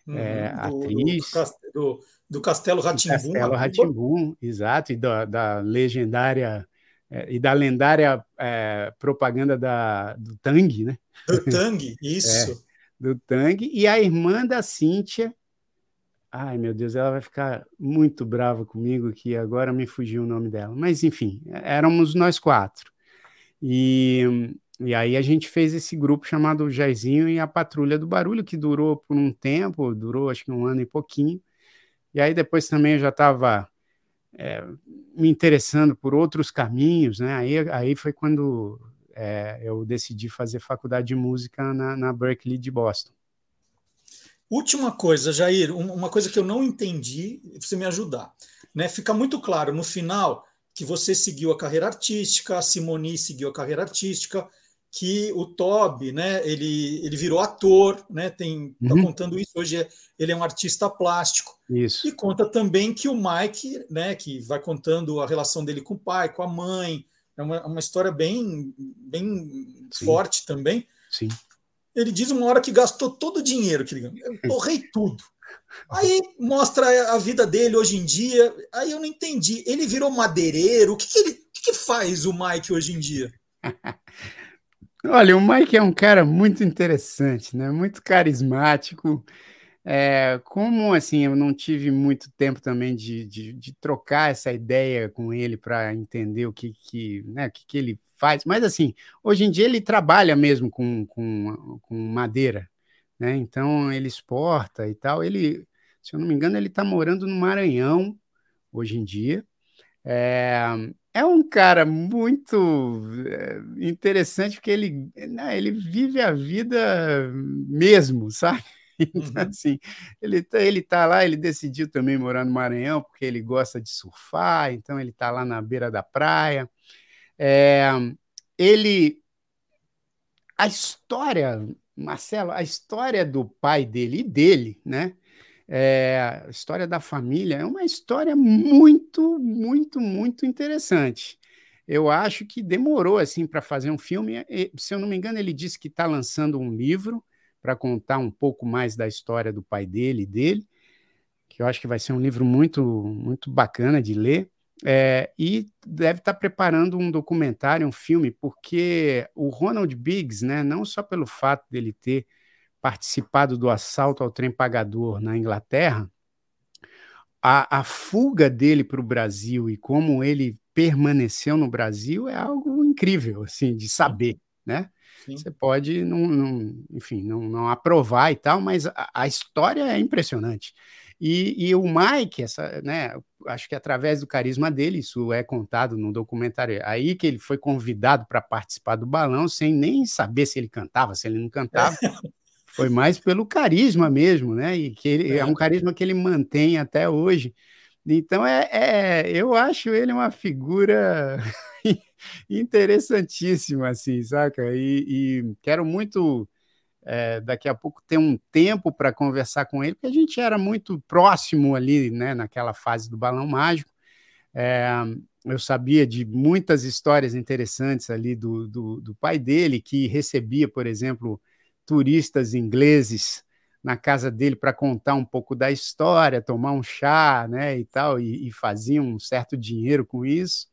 uhum, é, do, atriz. Do, do Castelo Ratimbum. Castelo Ratimbum, exato, e da, da legendária é, e da lendária é, propaganda da, do Tang, né? Do Tang, isso. [laughs] É, do Tang, e a irmã da Cíntia. Ai, meu Deus, ela vai ficar muito brava comigo que agora me fugiu o nome dela. Mas, enfim, éramos nós quatro. E, e aí a gente fez esse grupo chamado Jairzinho e a Patrulha do Barulho, que durou por um tempo, durou acho que um ano e pouquinho. E aí depois também eu já estava é, me interessando por outros caminhos, né? Aí, aí foi quando é, eu decidi fazer faculdade de música na, na Berkeley de Boston. Última coisa, Jair, uma coisa que eu não entendi, você me ajudar. Né? Fica muito claro no final que você seguiu a carreira artística, a Simoni seguiu a carreira artística, que o Toby, né, ele, ele virou ator, né, tem tá uhum. contando isso hoje, é, ele é um artista plástico. Isso. E conta também que o Mike, né, que vai contando a relação dele com o pai, com a mãe, é uma, uma história bem, bem forte também. Sim. Ele diz uma hora que gastou todo o dinheiro, que ele eu torrei tudo. Aí mostra a vida dele hoje em dia. Aí eu não entendi. Ele virou madeireiro. O que, que ele o que, que faz o Mike hoje em dia? [laughs] Olha, o Mike é um cara muito interessante, né? Muito carismático. É, como assim, eu não tive muito tempo também de, de, de trocar essa ideia com ele para entender o que, que, né, o que, que ele faz, mas assim, hoje em dia ele trabalha mesmo com, com, com madeira, né? Então ele exporta e tal. Ele, se eu não me engano, ele está morando no Maranhão hoje em dia. É, é um cara muito eh, interessante porque ele, né, ele vive a vida mesmo, sabe? [laughs] Então, uhum. assim, ele, tá, ele tá lá, ele decidiu também morar no Maranhão porque ele gosta de surfar, então ele tá lá na beira da praia. É, ele. A história, Marcelo, a história do pai dele e dele, né? É, a história da família é uma história muito, muito, muito interessante. Eu acho que demorou assim para fazer um filme. Se eu não me engano, ele disse que está lançando um livro para contar um pouco mais da história do pai dele e dele, que eu acho que vai ser um livro muito, muito bacana de ler. É, e deve estar tá preparando um documentário, um filme, porque o Ronald Biggs, né, não só pelo fato dele ter participado do assalto ao trem pagador na Inglaterra, a, a fuga dele para o Brasil e como ele permaneceu no Brasil é algo incrível, assim, de saber, né? Sim. Você pode, não, não, enfim, não, não, aprovar e tal, mas a, a história é impressionante. E, e, o Mike, essa, né, acho que através do carisma dele, isso é contado no documentário, aí que ele foi convidado para participar do balão, sem nem saber se ele cantava, se ele não cantava. [laughs] Foi mais pelo carisma mesmo, né? E que ele, é. é um carisma que ele mantém até hoje. Então, é, é, eu acho ele uma figura [laughs] interessantíssima, assim, saca? E, e quero muito, é, daqui a pouco, ter um tempo para conversar com ele, porque a gente era muito próximo ali, né, naquela fase do Balão Mágico. É, eu sabia de muitas histórias interessantes ali do, do, do pai dele, que recebia, por exemplo, turistas ingleses na casa dele para contar um pouco da história, tomar um chá, né, e tal, e, e faziam um certo dinheiro com isso.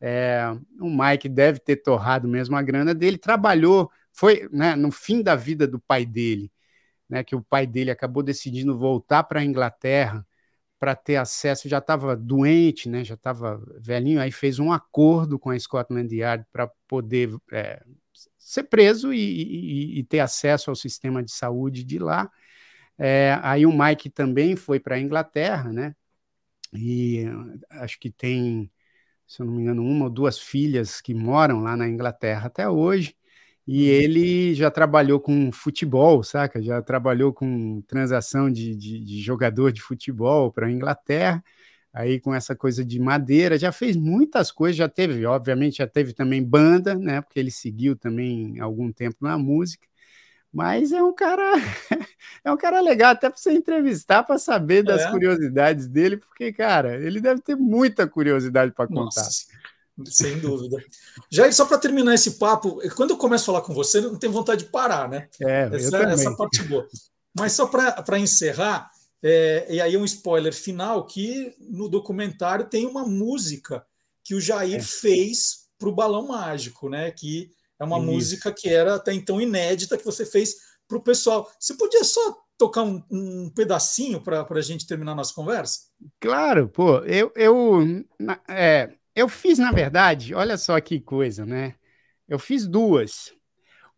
É, o Mike deve ter torrado mesmo a grana dele, trabalhou, foi né, no fim da vida do pai dele, né, que o pai dele acabou decidindo voltar para a Inglaterra para ter acesso, já estava doente, né, já estava velhinho, aí fez um acordo com a Scotland Yard para poder é, ser preso e, e, e, ter acesso ao sistema de saúde de lá. É, aí o Mike também foi para a Inglaterra, né? E acho que tem, se eu não me engano, uma ou duas filhas que moram lá na Inglaterra até hoje. E uhum. ele já trabalhou com futebol, saca? Já trabalhou com transação de, de, de jogador de futebol para a Inglaterra aí com essa coisa de madeira, já fez muitas coisas, já teve, obviamente, já teve também banda, né? Porque ele seguiu também algum tempo na música, Mas é um cara [laughs] é um cara legal até para você entrevistar para saber das é. curiosidades dele, porque cara, ele deve ter muita curiosidade para contar. Nossa, sem dúvida. Já só para terminar esse papo, quando eu começo a falar com você, não tenho vontade de parar, né? É, essa, essa parte boa. Mas só para encerrar, é, e aí um spoiler final que no documentário tem uma música que o Jair é. fez para o Balão Mágico, né? Que é uma Isso. música que era até então inédita que você fez para o pessoal. Você podia só tocar um, um pedacinho para a gente terminar nossa conversa? Claro, pô. Eu, eu, é, eu fiz, na verdade, olha só que coisa, né? Eu fiz duas.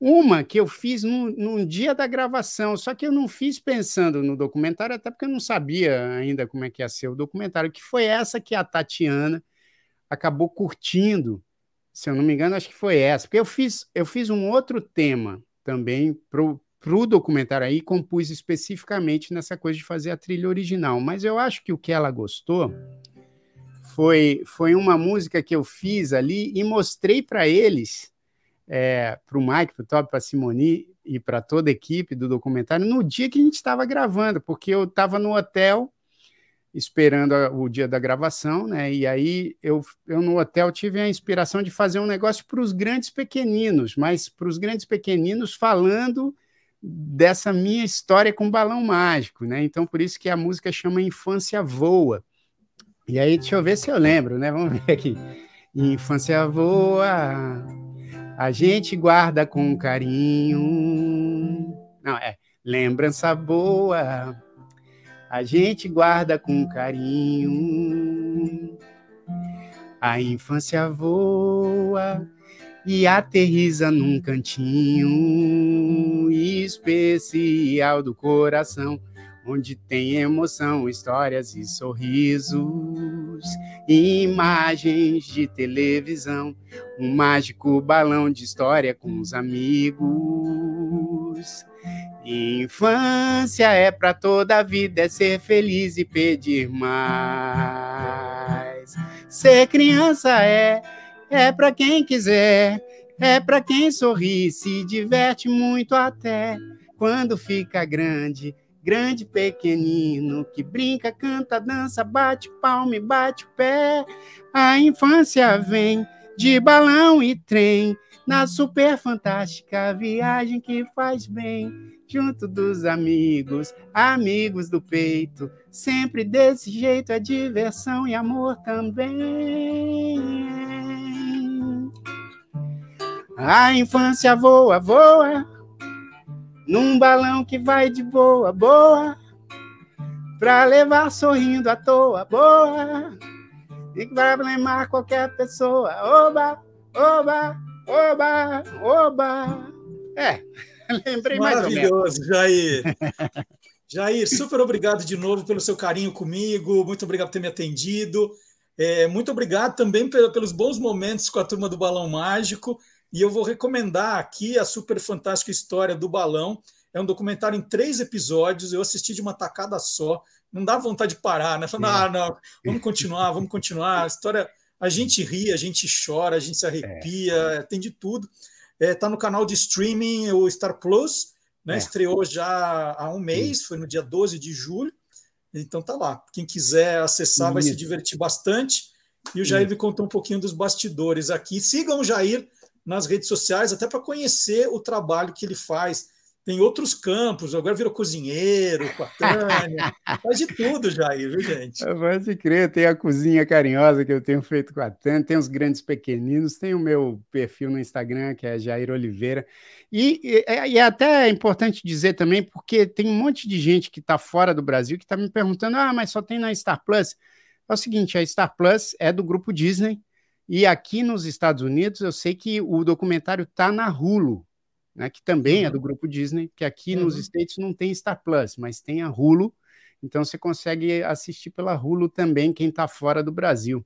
Uma que eu fiz num, num, dia da gravação, só que eu não fiz pensando no documentário, até porque eu não sabia ainda como é que ia ser o documentário, que foi essa que a Tatiana acabou curtindo se eu não me engano, acho que foi essa, porque eu fiz, eu fiz um outro tema também para o documentário aí, compus especificamente nessa coisa de fazer a trilha original, mas eu acho que o que ela gostou foi, foi uma música que eu fiz ali e mostrei para eles, é, para o Mike, para o Top, para a Simoni e para toda a equipe do documentário, no dia que a gente estava gravando, porque eu estava no hotel esperando a, o dia da gravação, né? E aí eu, eu no hotel tive a inspiração de fazer um negócio para os grandes pequeninos, mas para os grandes pequeninos falando dessa minha história com balão mágico, né? Então por isso que a música chama Infância Voa. E aí deixa eu ver se eu lembro, né? Vamos ver aqui. Infância voa, a gente guarda com carinho. Não, é lembrança boa a gente guarda com carinho. A infância voa e aterriza num cantinho especial do coração, onde tem emoção, histórias e sorrisos, imagens de televisão, um mágico balão de história com os amigos. Infância é para toda a vida, é ser feliz e pedir mais. Ser criança é, é para quem quiser, é para quem sorri, se diverte muito até quando fica grande. Grande, pequenino, que brinca, canta, dança, bate palma e bate pé. A infância vem de balão e trem, na super fantástica viagem que faz bem junto dos amigos, amigos do peito. Sempre desse jeito é diversão e amor também. A infância voa, voa, num balão que vai de boa, boa, pra levar sorrindo à toa, boa, e vai lembrar qualquer pessoa. Oba, oba, oba, oba. É. [laughs] Lembrei Maravilhoso, mais Jair. Jair, super obrigado de novo pelo seu carinho comigo, muito obrigado por ter me atendido. É, muito obrigado também pelos bons momentos com a turma do Balão Mágico. E eu vou recomendar aqui a super fantástica história do balão. É um documentário em três episódios. Eu assisti de uma tacada só. Não dá vontade de parar, né? Falando, é. ah, não, vamos continuar, vamos continuar. A história, a gente ri, a gente chora, a gente se arrepia, é. tem de tudo. Está é, tá no canal de streaming, o Star Plus, né? É. Estreou já há um mês, foi no dia 12 de julho. Então tá lá. Quem quiser acessar vai se divertir bastante. E o Jair me contou um pouquinho dos bastidores aqui. Sigam o Jair nas redes sociais, até para conhecer o trabalho que ele faz tem outros campos, agora virou cozinheiro, com a Tânia, [laughs] faz de tudo, Jair, viu, gente? Pode crer, tem a cozinha carinhosa que eu tenho feito com a Tânia, tem os grandes pequeninos, tem o meu perfil no Instagram, que é Jair Oliveira, e, e, é, e é até importante dizer também, porque tem um monte de gente que está fora do Brasil que está me perguntando, ah, mas só tem na Star Plus. É o seguinte, a Star Plus é do grupo Disney, e aqui nos Estados Unidos eu sei que o documentário está na Hulu, né, que também é uhum. é do grupo Disney, que aqui uhum. nos States não tem Star Plus, mas tem a Hulu, então você consegue assistir pela Hulu também, quem está fora do Brasil.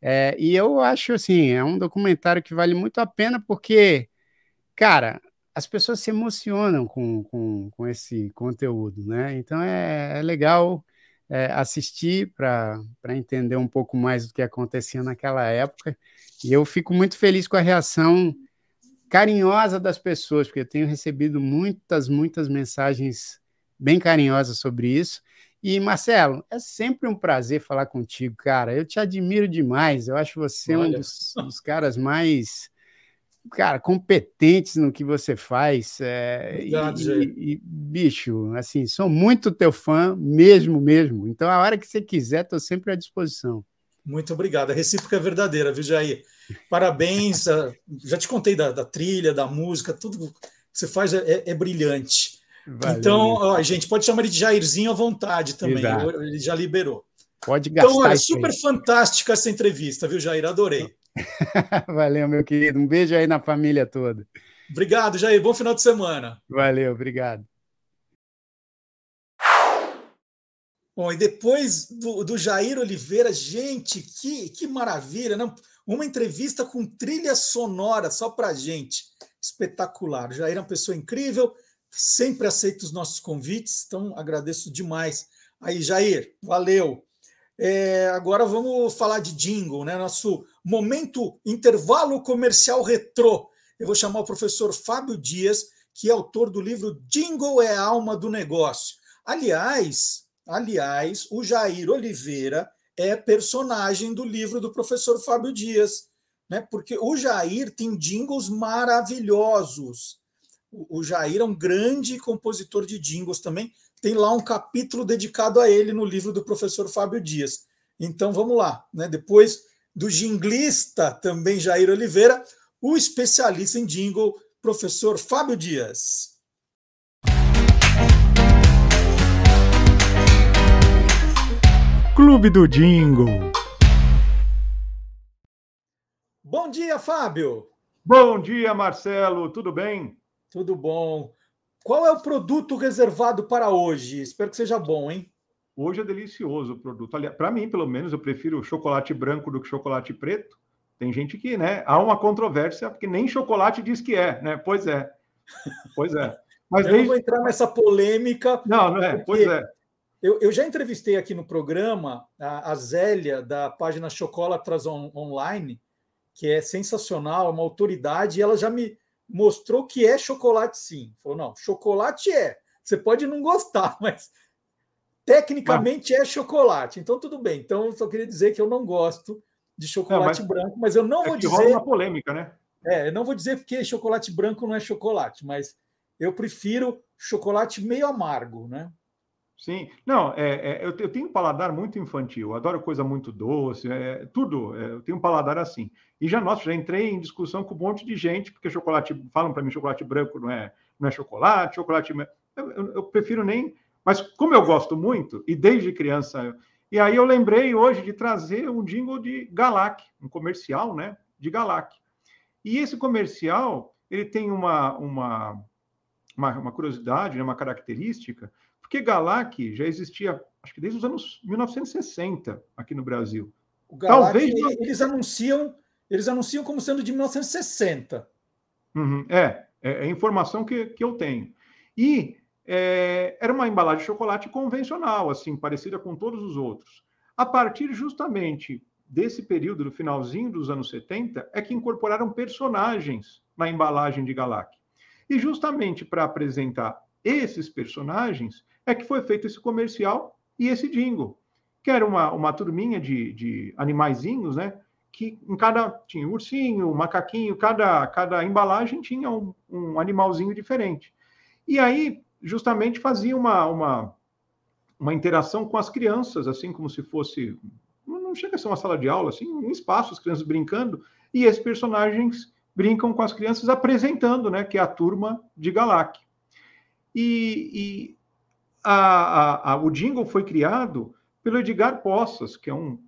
É, e eu acho assim, é um documentário que vale muito a pena, porque, cara, as pessoas se emocionam com, com, com esse conteúdo, né? Então é, é legal é, assistir para entender um pouco mais do que acontecia naquela época. E eu fico muito feliz com a reação carinhosa das pessoas, porque eu tenho recebido muitas, muitas mensagens bem carinhosas sobre isso. E, Marcelo, é sempre um prazer falar contigo, cara. Eu te admiro demais. Eu acho você Olha. um dos, dos, caras mais, cara, competentes no que você faz. É, Obrigado, e, e, bicho, assim, sou muito teu fã, mesmo, mesmo. Então, a hora que você quiser, estou sempre à disposição. Muito obrigado. A recíproca é verdadeira, viu, Jair? Parabéns. Já te contei da, da trilha, da música, tudo que você faz é, é, brilhante. Valeu. Então, ó, gente, pode chamar ele de Jairzinho à vontade também. Exato. Ele já liberou. Pode gastar. Então, olha, super aí. fantástica essa entrevista, viu, Jair? Adorei. [laughs] Valeu, meu querido. Um beijo aí na família toda. Obrigado, Jair. Bom final de semana. Valeu, obrigado. Bom, e depois do, do Jair Oliveira, gente, que, que maravilha, não? Uma entrevista com trilha sonora só para gente. Espetacular. O Jair é uma pessoa incrível sempre aceita os nossos convites, então agradeço demais. Aí, Jair, valeu. É, agora vamos falar de jingle, né? Nosso momento intervalo comercial retrô. Eu vou chamar o professor Fábio Dias, que é autor do livro Jingle é alma do negócio. Aliás, aliás, o Jair Oliveira é personagem do livro do professor Fábio Dias, né? Porque o Jair tem jingles maravilhosos. O Jair é um grande compositor de jingles também. Tem lá um capítulo dedicado a ele no livro do professor Fábio Dias. Então vamos lá, né? Depois do jinglista também Jair Oliveira, o especialista em jingle, professor Fábio Dias. Clube do Jingle. Bom dia, Fábio. Bom dia, Marcelo. Tudo bem? Tudo bom. Qual é o produto reservado para hoje? Espero que seja bom, hein? Hoje é delicioso o produto. Para mim, pelo menos, eu prefiro chocolate branco do que chocolate preto. Tem gente que, né? Há uma controvérsia, porque nem chocolate diz que é, né? Pois é. [laughs] Pois é. Mas eu desde... não vou entrar nessa polêmica. Não, não é. Pois é. Eu, eu, já entrevistei aqui no programa a, a Zélia, da página Chocolatras On, Online, que é sensacional, é uma autoridade, e ela já me, mostrou que é chocolate sim. Falou, não, chocolate é. Você pode não gostar, [laughs] mas tecnicamente é chocolate. Então, tudo bem. Então, eu só queria dizer que eu não gosto de chocolate mas... branco, mas eu não é vou dizer. Rola uma polêmica, né? É, eu não vou dizer porque chocolate branco não é chocolate, mas eu prefiro chocolate meio amargo, né? Sim, não, é, é eu, tenho um paladar muito infantil, adoro coisa muito doce, é, tudo, é, eu tenho um paladar assim. E já, nossa, já entrei em discussão com um monte de gente, porque chocolate, falam para mim, chocolate branco não é, não é chocolate, chocolate. Eu, eu, eu, prefiro nem. Mas como eu gosto muito, e desde criança. E aí eu lembrei hoje de trazer um jingle de Galac, um comercial, né? De Galac. E esse comercial, ele tem uma, uma, uma, uma curiosidade, né, uma característica porque Galac já existia, acho que desde os anos 1960 aqui no Brasil. Galac, Talvez eles anunciam, eles anunciam como sendo de 1960. Uhum, é, é, é, a informação que, que eu tenho. E é, era uma embalagem de chocolate convencional, assim, parecida com todos os outros. A partir justamente desse período, do finalzinho dos anos 70, é que incorporaram personagens na embalagem de Galac. E justamente para apresentar esses personagens, é que foi feito esse comercial e esse jingle, que era uma, uma turminha de, de animaizinhos, né? Que em cada tinha um ursinho, um macaquinho, cada, cada embalagem tinha um, um animalzinho diferente. E aí, justamente, fazia uma, uma, uma interação com as crianças, assim como se fosse. Não chega a ser uma sala de aula, assim, um espaço, as crianças brincando, e esses personagens brincam com as crianças apresentando, né? Que é a turma de Galac. E a, a, a, o jingle foi criado pelo Edgar Poças, que é um,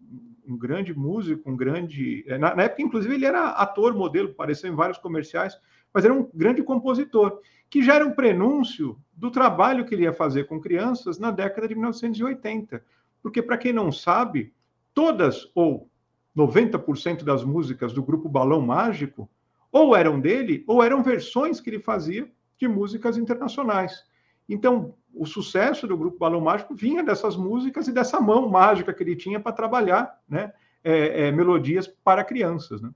um grande músico, um grande. É, na, na, época, inclusive, ele era ator, modelo, apareceu em vários comerciais, mas era um grande compositor, que já era um prenúncio do trabalho que ele ia fazer com crianças na década de 1980. Porque, para quem não sabe, todas ou 90% das músicas do grupo Balão Mágico ou eram dele ou eram versões que ele fazia de músicas internacionais. Então, o sucesso do grupo Balão Mágico vinha dessas músicas e dessa mão mágica que ele tinha para trabalhar né, é, é, melodias para crianças. Né?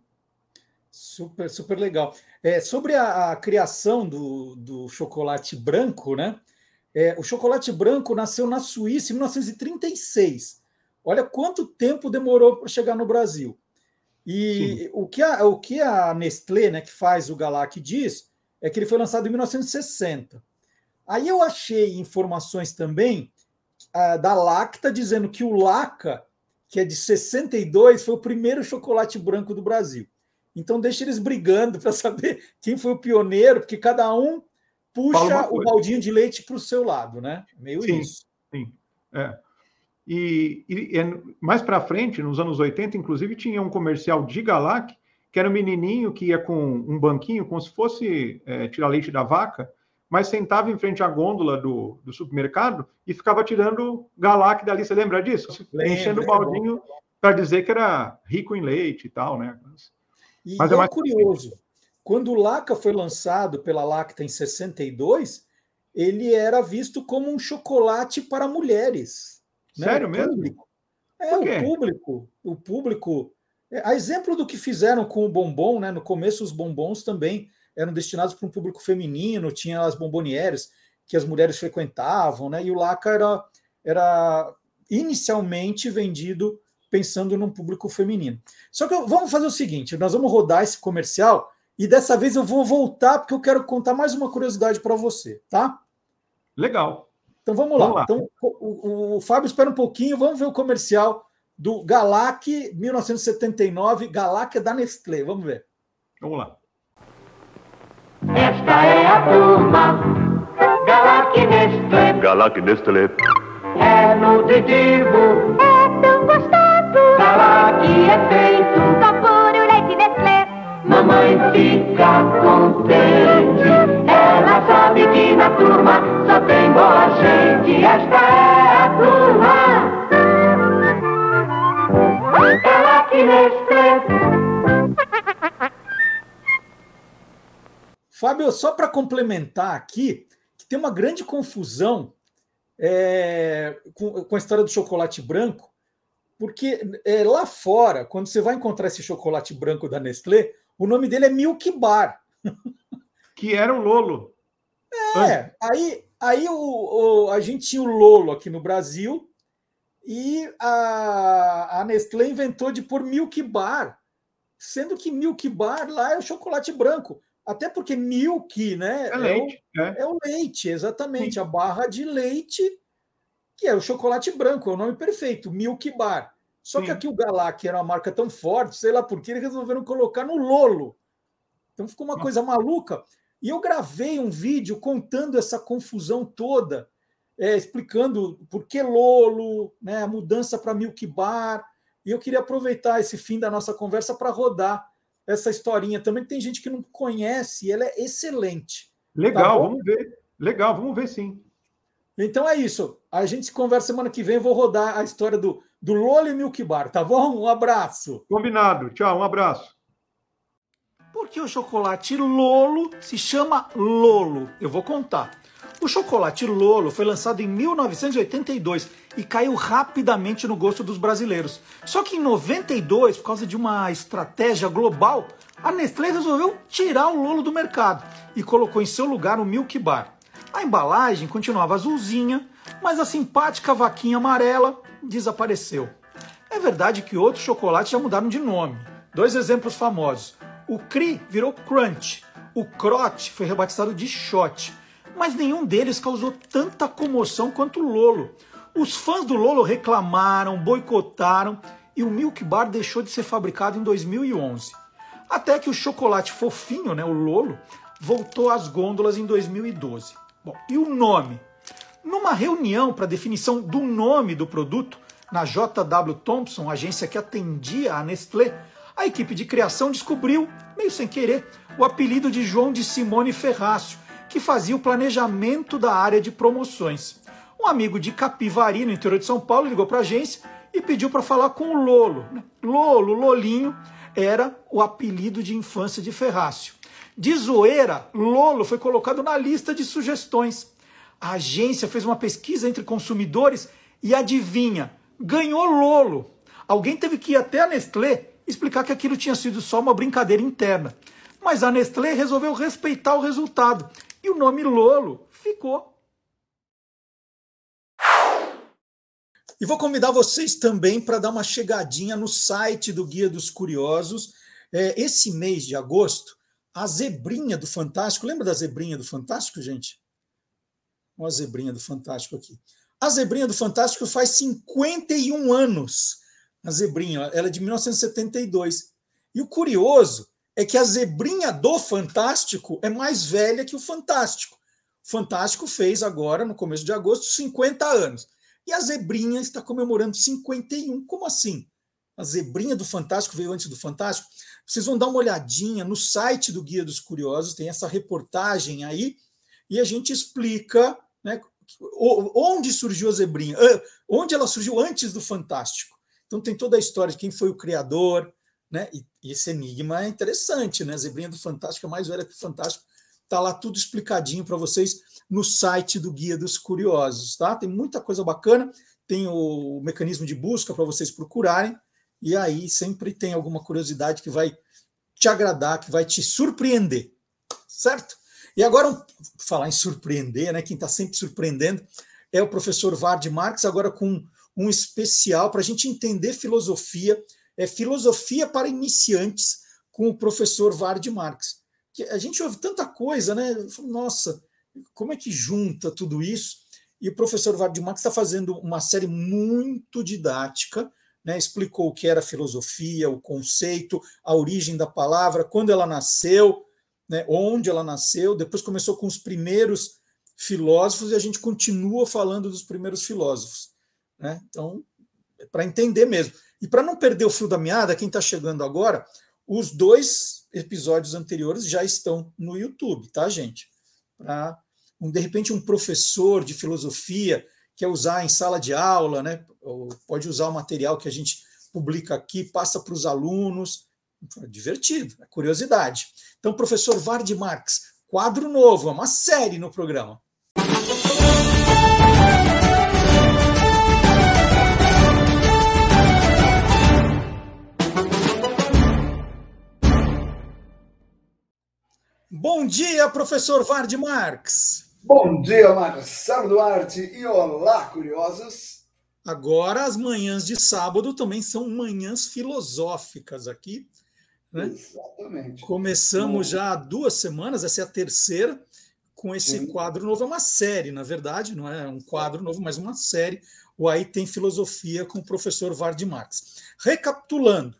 Super, super legal. É, sobre a, a criação do, do, chocolate branco, né? É, o chocolate branco nasceu na Suíça em 1936. Olha quanto tempo demorou para chegar no Brasil. E o que, a, o que a Nestlé, né, que faz o Galac, diz é que ele foi lançado em 1960. Aí eu achei informações também uh, da Lacta dizendo que o Laca, que é de 62, foi o primeiro chocolate branco do Brasil. Então deixa eles brigando para [laughs] saber quem foi o pioneiro, porque cada um puxa o baldinho de leite para o seu lado, né? Meio sim, isso. Sim. É. E, e, e mais para frente, nos anos 80, inclusive, tinha um comercial de Galac, que era um menininho que ia com um banquinho, como se fosse é, tirar leite da vaca, mas sentava em frente à gôndola do, do supermercado e ficava tirando Galac dali. Você lembra disso? Lembra, Enchendo o baldinho para dizer que era rico em leite e tal, né? E mas é, é mais... curioso, quando o Laca foi lançado pela Lacta em 62, ele era visto como um chocolate para mulheres. Né? Sério né? mesmo? Público. É, o público, o público. É, a exemplo do que fizeram com o bombom, né? No começo, os bombons também eram destinados para um público feminino, tinha as bombonieres que as mulheres frequentavam, né? E o Laca era, era inicialmente vendido pensando num público feminino. Só que vamos fazer o seguinte: nós vamos rodar esse comercial e dessa vez eu vou voltar porque eu quero contar mais uma curiosidade para você, tá? Legal. Então vamos lá. Vamos lá. Então, o, o, Fábio espera um pouquinho, vamos ver o comercial do Galac 1979, Galac é da Nestlé. Vamos ver. Vamos lá. Esta é a turma Galac Nestlé. Galac Nestlé. É nutritivo. É tão gostoso. Galac é feito com puro leite Nestlé. Mamãe fica contente. Ela sabe que na turma só tem boa gente. Esta é a turma. Ela que Fábio, só para complementar aqui, que tem uma grande confusão é, com, com, a história do chocolate branco, porque é, lá fora, quando você vai encontrar esse chocolate branco da Nestlé, o nome dele é Milk Bar. [laughs] que era o Lolo. É, aí, aí o, o, a gente tinha o Lolo aqui no Brasil e a, a Nestlé inventou de pôr Milk Bar, sendo que Milk Bar lá é o chocolate branco. Até porque milk, né? É, é leite. O, é. é o leite, exatamente. Sim. A barra de leite, que é o chocolate branco, é o nome perfeito, Milk Bar. Só Sim. que aqui o Galac era uma marca tão forte, sei lá por que eles resolveram colocar no Lolo. Então ficou uma coisa maluca. E eu gravei um vídeo contando essa confusão toda, é, explicando por que Lolo, né, a mudança para Milk Bar. E eu queria aproveitar esse fim da nossa conversa para rodar essa historinha. Também tem gente que não conhece, e ela é excelente. Legal, tá vamos ver. Legal, vamos ver sim. Então é isso. A gente se conversa semana que vem. Eu vou rodar a história do, do Lolo e Milk Bar, tá bom? Um abraço. Combinado. Tchau, um abraço. Por que o chocolate Lolo se chama Lolo? Eu vou contar. O chocolate Lolo foi lançado em 1982 e caiu rapidamente no gosto dos brasileiros. Só que em 92, por causa de uma estratégia global, a Nestlé resolveu tirar o Lolo do mercado e colocou em seu lugar o Milk Bar. A embalagem continuava azulzinha, mas a simpática vaquinha amarela desapareceu. É verdade que outros chocolates já mudaram de nome. Dois exemplos famosos. O Cri virou Crunch, o Crot foi rebatizado de Shot, mas nenhum deles causou tanta comoção quanto o Lolo. Os fãs do Lolo reclamaram, boicotaram e o Milk Bar deixou de ser fabricado em 2011. Até que o chocolate fofinho, né, o Lolo, voltou às gôndolas em 2012. Bom, e o nome? Numa reunião para definição do nome do produto, na JW Thompson, agência que atendia a Nestlé, a equipe de criação descobriu, meio sem querer, o apelido de João de Simone Ferrácio, que fazia o planejamento da área de promoções. Um amigo de Capivari, no interior de São Paulo, ligou para a agência e pediu para falar com o Lolo. Lolo, Lolinho, era o apelido de infância de Ferrácio. De zoeira, Lolo foi colocado na lista de sugestões. A agência fez uma pesquisa entre consumidores e adivinha, ganhou Lolo. Alguém teve que ir até a Nestlé explicar que aquilo tinha sido só uma brincadeira interna. Mas a Nestlé resolveu respeitar o resultado e o nome Lolo ficou. E vou convidar vocês também para dar uma chegadinha no site do Guia dos Curiosos. É, esse mês de agosto, a zebrinha do Fantástico, lembra da zebrinha do Fantástico, gente? Olha a zebrinha do Fantástico aqui. A zebrinha do Fantástico faz 51 anos. A zebrinha, ela é de 1972. E o curioso é que a zebrinha do Fantástico é mais velha que o Fantástico. O Fantástico fez agora, no começo de agosto, 50 anos. E a zebrinha está comemorando 51. Como assim? A zebrinha do Fantástico veio antes do Fantástico? Vocês vão dar uma olhadinha no site do Guia dos Curiosos, tem essa reportagem aí, e a gente explica né, onde surgiu a zebrinha, onde ela surgiu antes do Fantástico. Então tem toda a história de quem foi o criador, né? E esse enigma é interessante, né? A zebrinha do Fantástico é mais velha que o Fantástico. Tá lá tudo explicadinho para vocês no site do Guia dos Curiosos, tá? Tem muita coisa bacana, tem o mecanismo de busca para vocês procurarem, e aí sempre tem alguma curiosidade que vai te agradar, que vai te surpreender, certo? E agora, falar em surpreender, né? Quem está sempre surpreendendo é o professor Vard Marx, agora com um especial para a gente entender filosofia, é filosofia para iniciantes com o professor Vard Marx. Que a gente ouve tanta coisa, né? Nossa, como é que junta tudo isso? E o professor Vard Marx está fazendo uma série muito didática, né? explicou o que era filosofia, o conceito, a origem da palavra, quando ela nasceu, né? onde ela nasceu, depois começou com os primeiros filósofos e a gente continua falando dos primeiros filósofos. Né? Então, é para entender mesmo. E para não perder o fio da meada, quem está chegando agora, os dois episódios anteriores já estão no YouTube, tá, gente? Para, um, de repente, um professor de filosofia quer usar em sala de aula, né? Ou pode usar o material que a gente publica aqui, passa para os alunos. É divertido, é curiosidade. Então, professor Vard Marx, quadro novo, é uma série no programa. Bom dia, professor Vard Marx. Bom dia, Marcelo Duarte e olá, curiosos. Agora, as manhãs de sábado também são manhãs filosóficas aqui. Né? Exatamente. Começamos já há duas semanas, essa é a terceira, com esse Sim. quadro novo. É uma série, na verdade, não é um quadro novo, mas uma série. O Aí Tem Filosofia com o professor Vard Marx. Recapitulando,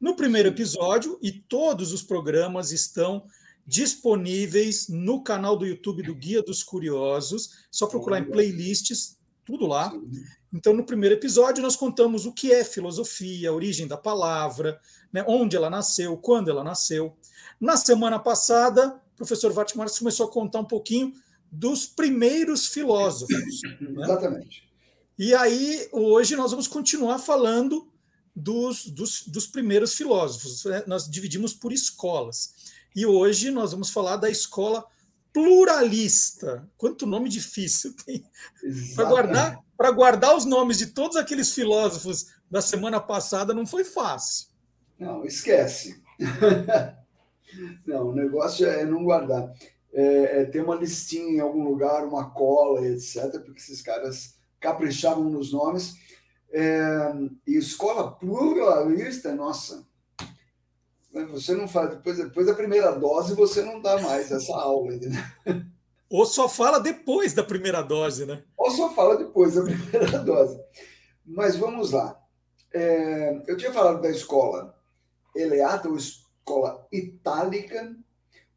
no primeiro episódio, e todos os programas estão disponíveis no canal do YouTube do Guia dos Curiosos. Só procurar em playlists, tudo lá. Então, no primeiro episódio, nós contamos o que é filosofia, a origem da palavra, né, onde ela nasceu, quando ela nasceu. Na semana passada, o professor Vatmar começou a contar um pouquinho dos primeiros filósofos. [coughs] Né? Exatamente. E aí, hoje, nós vamos continuar falando dos, dos, dos primeiros filósofos. Né? Nós dividimos por escolas. E hoje nós vamos falar da escola pluralista. Quanto nome difícil [laughs] tem. Para guardar, guardar os nomes de todos aqueles filósofos da semana passada não foi fácil. Não, esquece. [laughs] não, o negócio é não guardar. É, é ter uma listinha em algum lugar, uma cola, etc., porque esses caras caprichavam nos nomes. É, e escola pluralista, nossa? Você não faz, depois, depois da primeira dose, você não dá mais essa aula, entendeu? Ou só fala depois da primeira dose, né? Ou só fala depois da [laughs] primeira dose. Mas vamos lá. É, eu tinha falado da escola Eleata, ou escola itálica,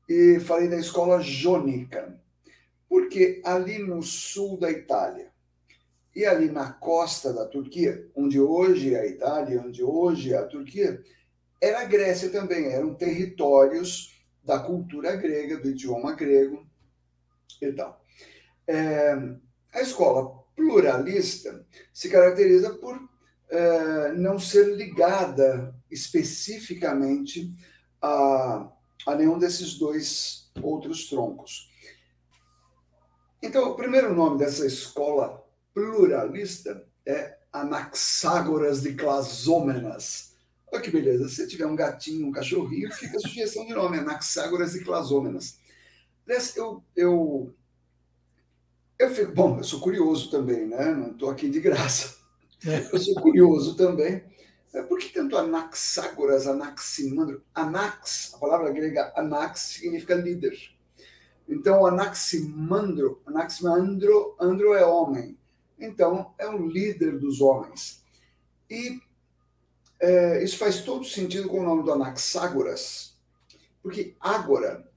e falei da escola jônica. Porque ali no sul da Itália e ali na costa da Turquia, onde hoje é a Itália, onde hoje é a Turquia, era a Grécia também, eram territórios da cultura grega, do idioma grego e tal. É, a escola pluralista se caracteriza por é, não ser ligada especificamente a, a nenhum desses dois outros troncos. Então, o primeiro nome dessa escola pluralista é Anaxágoras de Clasômenas Olha que beleza. Se tiver um gatinho, um cachorrinho, fica a sugestão de nome, Anaxágoras e Clasômenas. Eu, eu, eu fico, bom, eu sou curioso também, né? Não estou aqui de graça. Eu sou curioso também. Por que tanto Anaxágoras, Anaximandro? Anax, a palavra grega anax significa líder. Então, Anaximandro, Anaximandro, andro é homem. Então, é o líder dos homens. E é, isso faz todo sentido com o nome do Anaxágoras, porque Ágora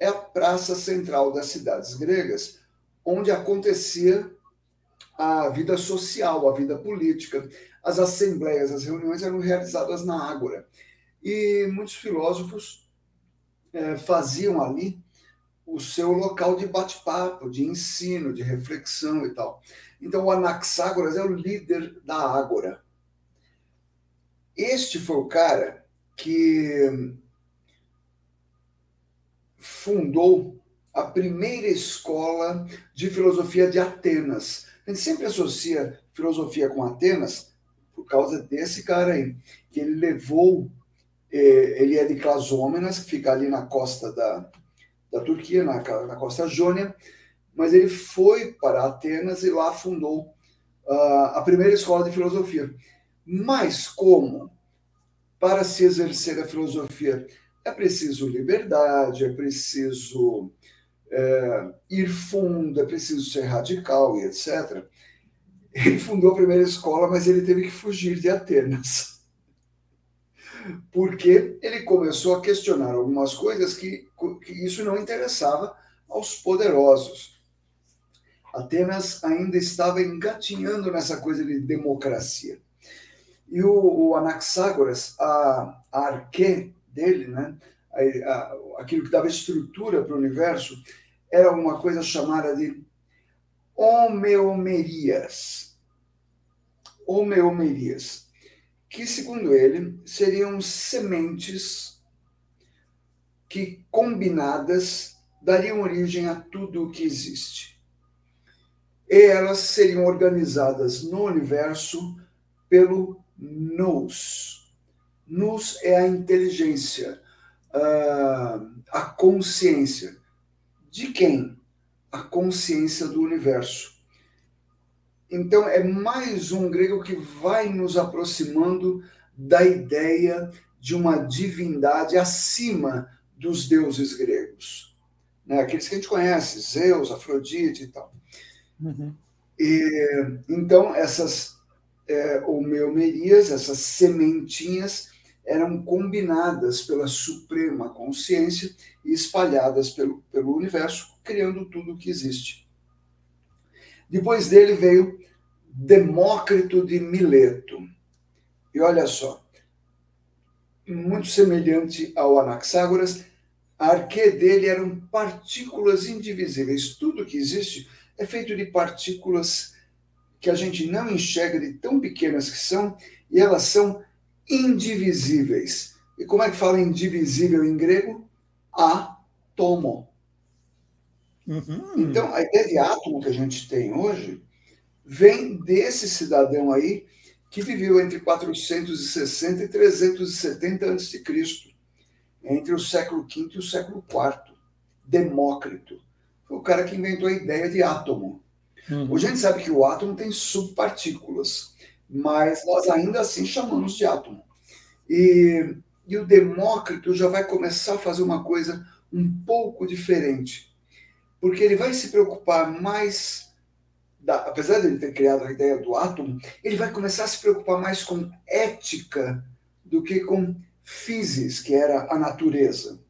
é a praça central das cidades gregas, onde acontecia a vida social, a vida política. As assembleias, as reuniões eram realizadas na Ágora. E muitos filósofos é, faziam ali o seu local de bate-papo, de ensino, de reflexão e tal. Então, o Anaxágoras é o líder da Ágora. Este foi o cara que fundou a primeira escola de filosofia de Atenas. A gente sempre associa filosofia com Atenas por causa desse cara aí, que ele levou, eh, ele é de Clasômenas, que fica ali na costa da, da Turquia, na, na costa jônia, mas ele foi para Atenas e lá fundou uh, a primeira escola de filosofia. Mas como para se exercer a filosofia é preciso liberdade, é preciso é, ir fundo, é preciso ser radical e etc. Ele fundou a primeira escola, mas ele teve que fugir de Atenas porque ele começou a questionar algumas coisas que, que isso não interessava aos poderosos. Atenas ainda estava engatinhando nessa coisa de democracia. E o, o Anaxágoras, a, a arquê dele, né, a, a, aquilo que dava estrutura para o universo, era uma coisa chamada de homeomerias. Homeomerias que, segundo ele, seriam sementes que, combinadas, dariam origem a tudo o que existe. E elas seriam organizadas no universo pelo nous. Nous é a inteligência, a consciência. De quem? A consciência do universo. Então, é mais um grego que vai nos aproximando da ideia de uma divindade acima dos deuses gregos. Né? Aqueles que a gente conhece, Zeus, Afrodite e tal. Uhum. E, então, essas é, homeomerias, essas sementinhas, eram combinadas pela suprema consciência e espalhadas pelo, pelo universo, criando tudo o que existe. Depois dele veio Demócrito de Mileto. E olha só, muito semelhante ao Anaxágoras, a arquê dele eram partículas indivisíveis. Tudo que existe é feito de partículas que a gente não enxerga de tão pequenas que são, e elas são indivisíveis. E como é que fala indivisível em grego? Átomo. Uhum. Então, a ideia de átomo que a gente tem hoje vem desse cidadão aí que viveu entre 460 e 370 a.C., entre o século V e o século IV. Demócrito. Foi o cara que inventou a ideia de átomo. Uhum. Hoje a gente sabe que o átomo tem subpartículas, mas nós ainda assim chamamos de átomo. E, e o Demócrito já vai começar a fazer uma coisa um pouco diferente porque ele vai se preocupar mais, da, apesar de ele ter criado a ideia do átomo, ele vai começar a se preocupar mais com ética do que com physis, que era a natureza.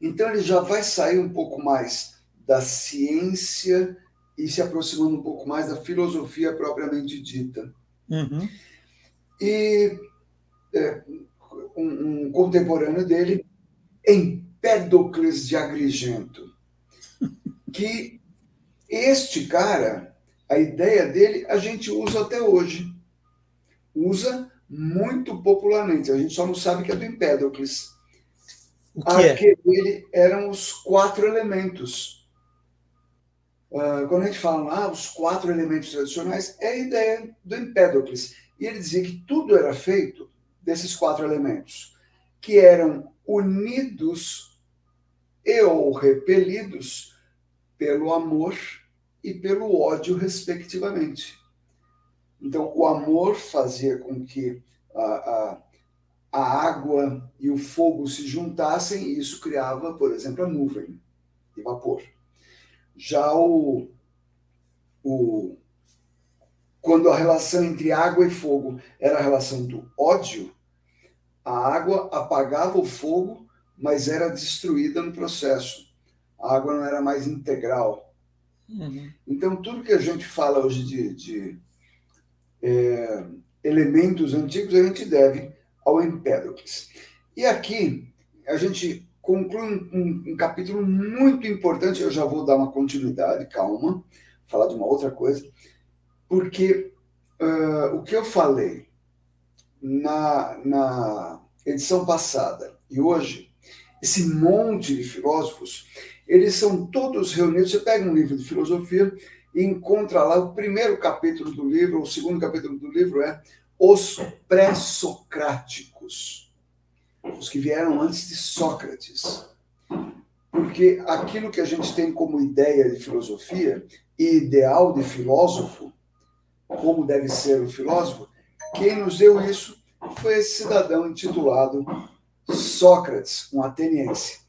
Então ele já vai sair um pouco mais da ciência e se aproximando um pouco mais da filosofia propriamente dita. Uhum. E é, um, um contemporâneo dele, Empédocles de Agrigento [laughs] que este cara, a ideia dele, a gente usa até hoje. Usa muito popularmente. A gente só não sabe que é do Empédocles. O que é? eram os quatro elementos. Uh, quando a gente fala ah, os quatro elementos tradicionais, é a ideia do Empédocles. E ele dizia que tudo era feito desses quatro elementos, que eram unidos e ou repelidos pelo amor e pelo ódio, respectivamente. Então, o amor fazia com que a, a, a água e o fogo se juntassem, e isso criava, por exemplo, a nuvem de vapor. Já o, o, quando a relação entre água e fogo era a relação do ódio, a água apagava o fogo, mas era destruída no processo. A água não era mais integral. Uhum. Então, tudo que a gente fala hoje de, de é, elementos antigos, a gente deve ao Empédocles. E aqui, a gente conclui um, um, um, capítulo muito importante, eu já vou dar uma continuidade, calma, falar de uma outra coisa, porque uh, o que eu falei na, na edição passada e hoje, esse monte de filósofos, eles são todos reunidos. Você pega um livro de filosofia e encontra lá o primeiro capítulo do livro, o segundo capítulo do livro é Os Pré-Socráticos, os que vieram antes de Sócrates. Porque aquilo que a gente tem como ideia de filosofia e ideal de filósofo, como deve ser o filósofo, quem nos deu isso foi esse cidadão intitulado Sócrates, um ateniense.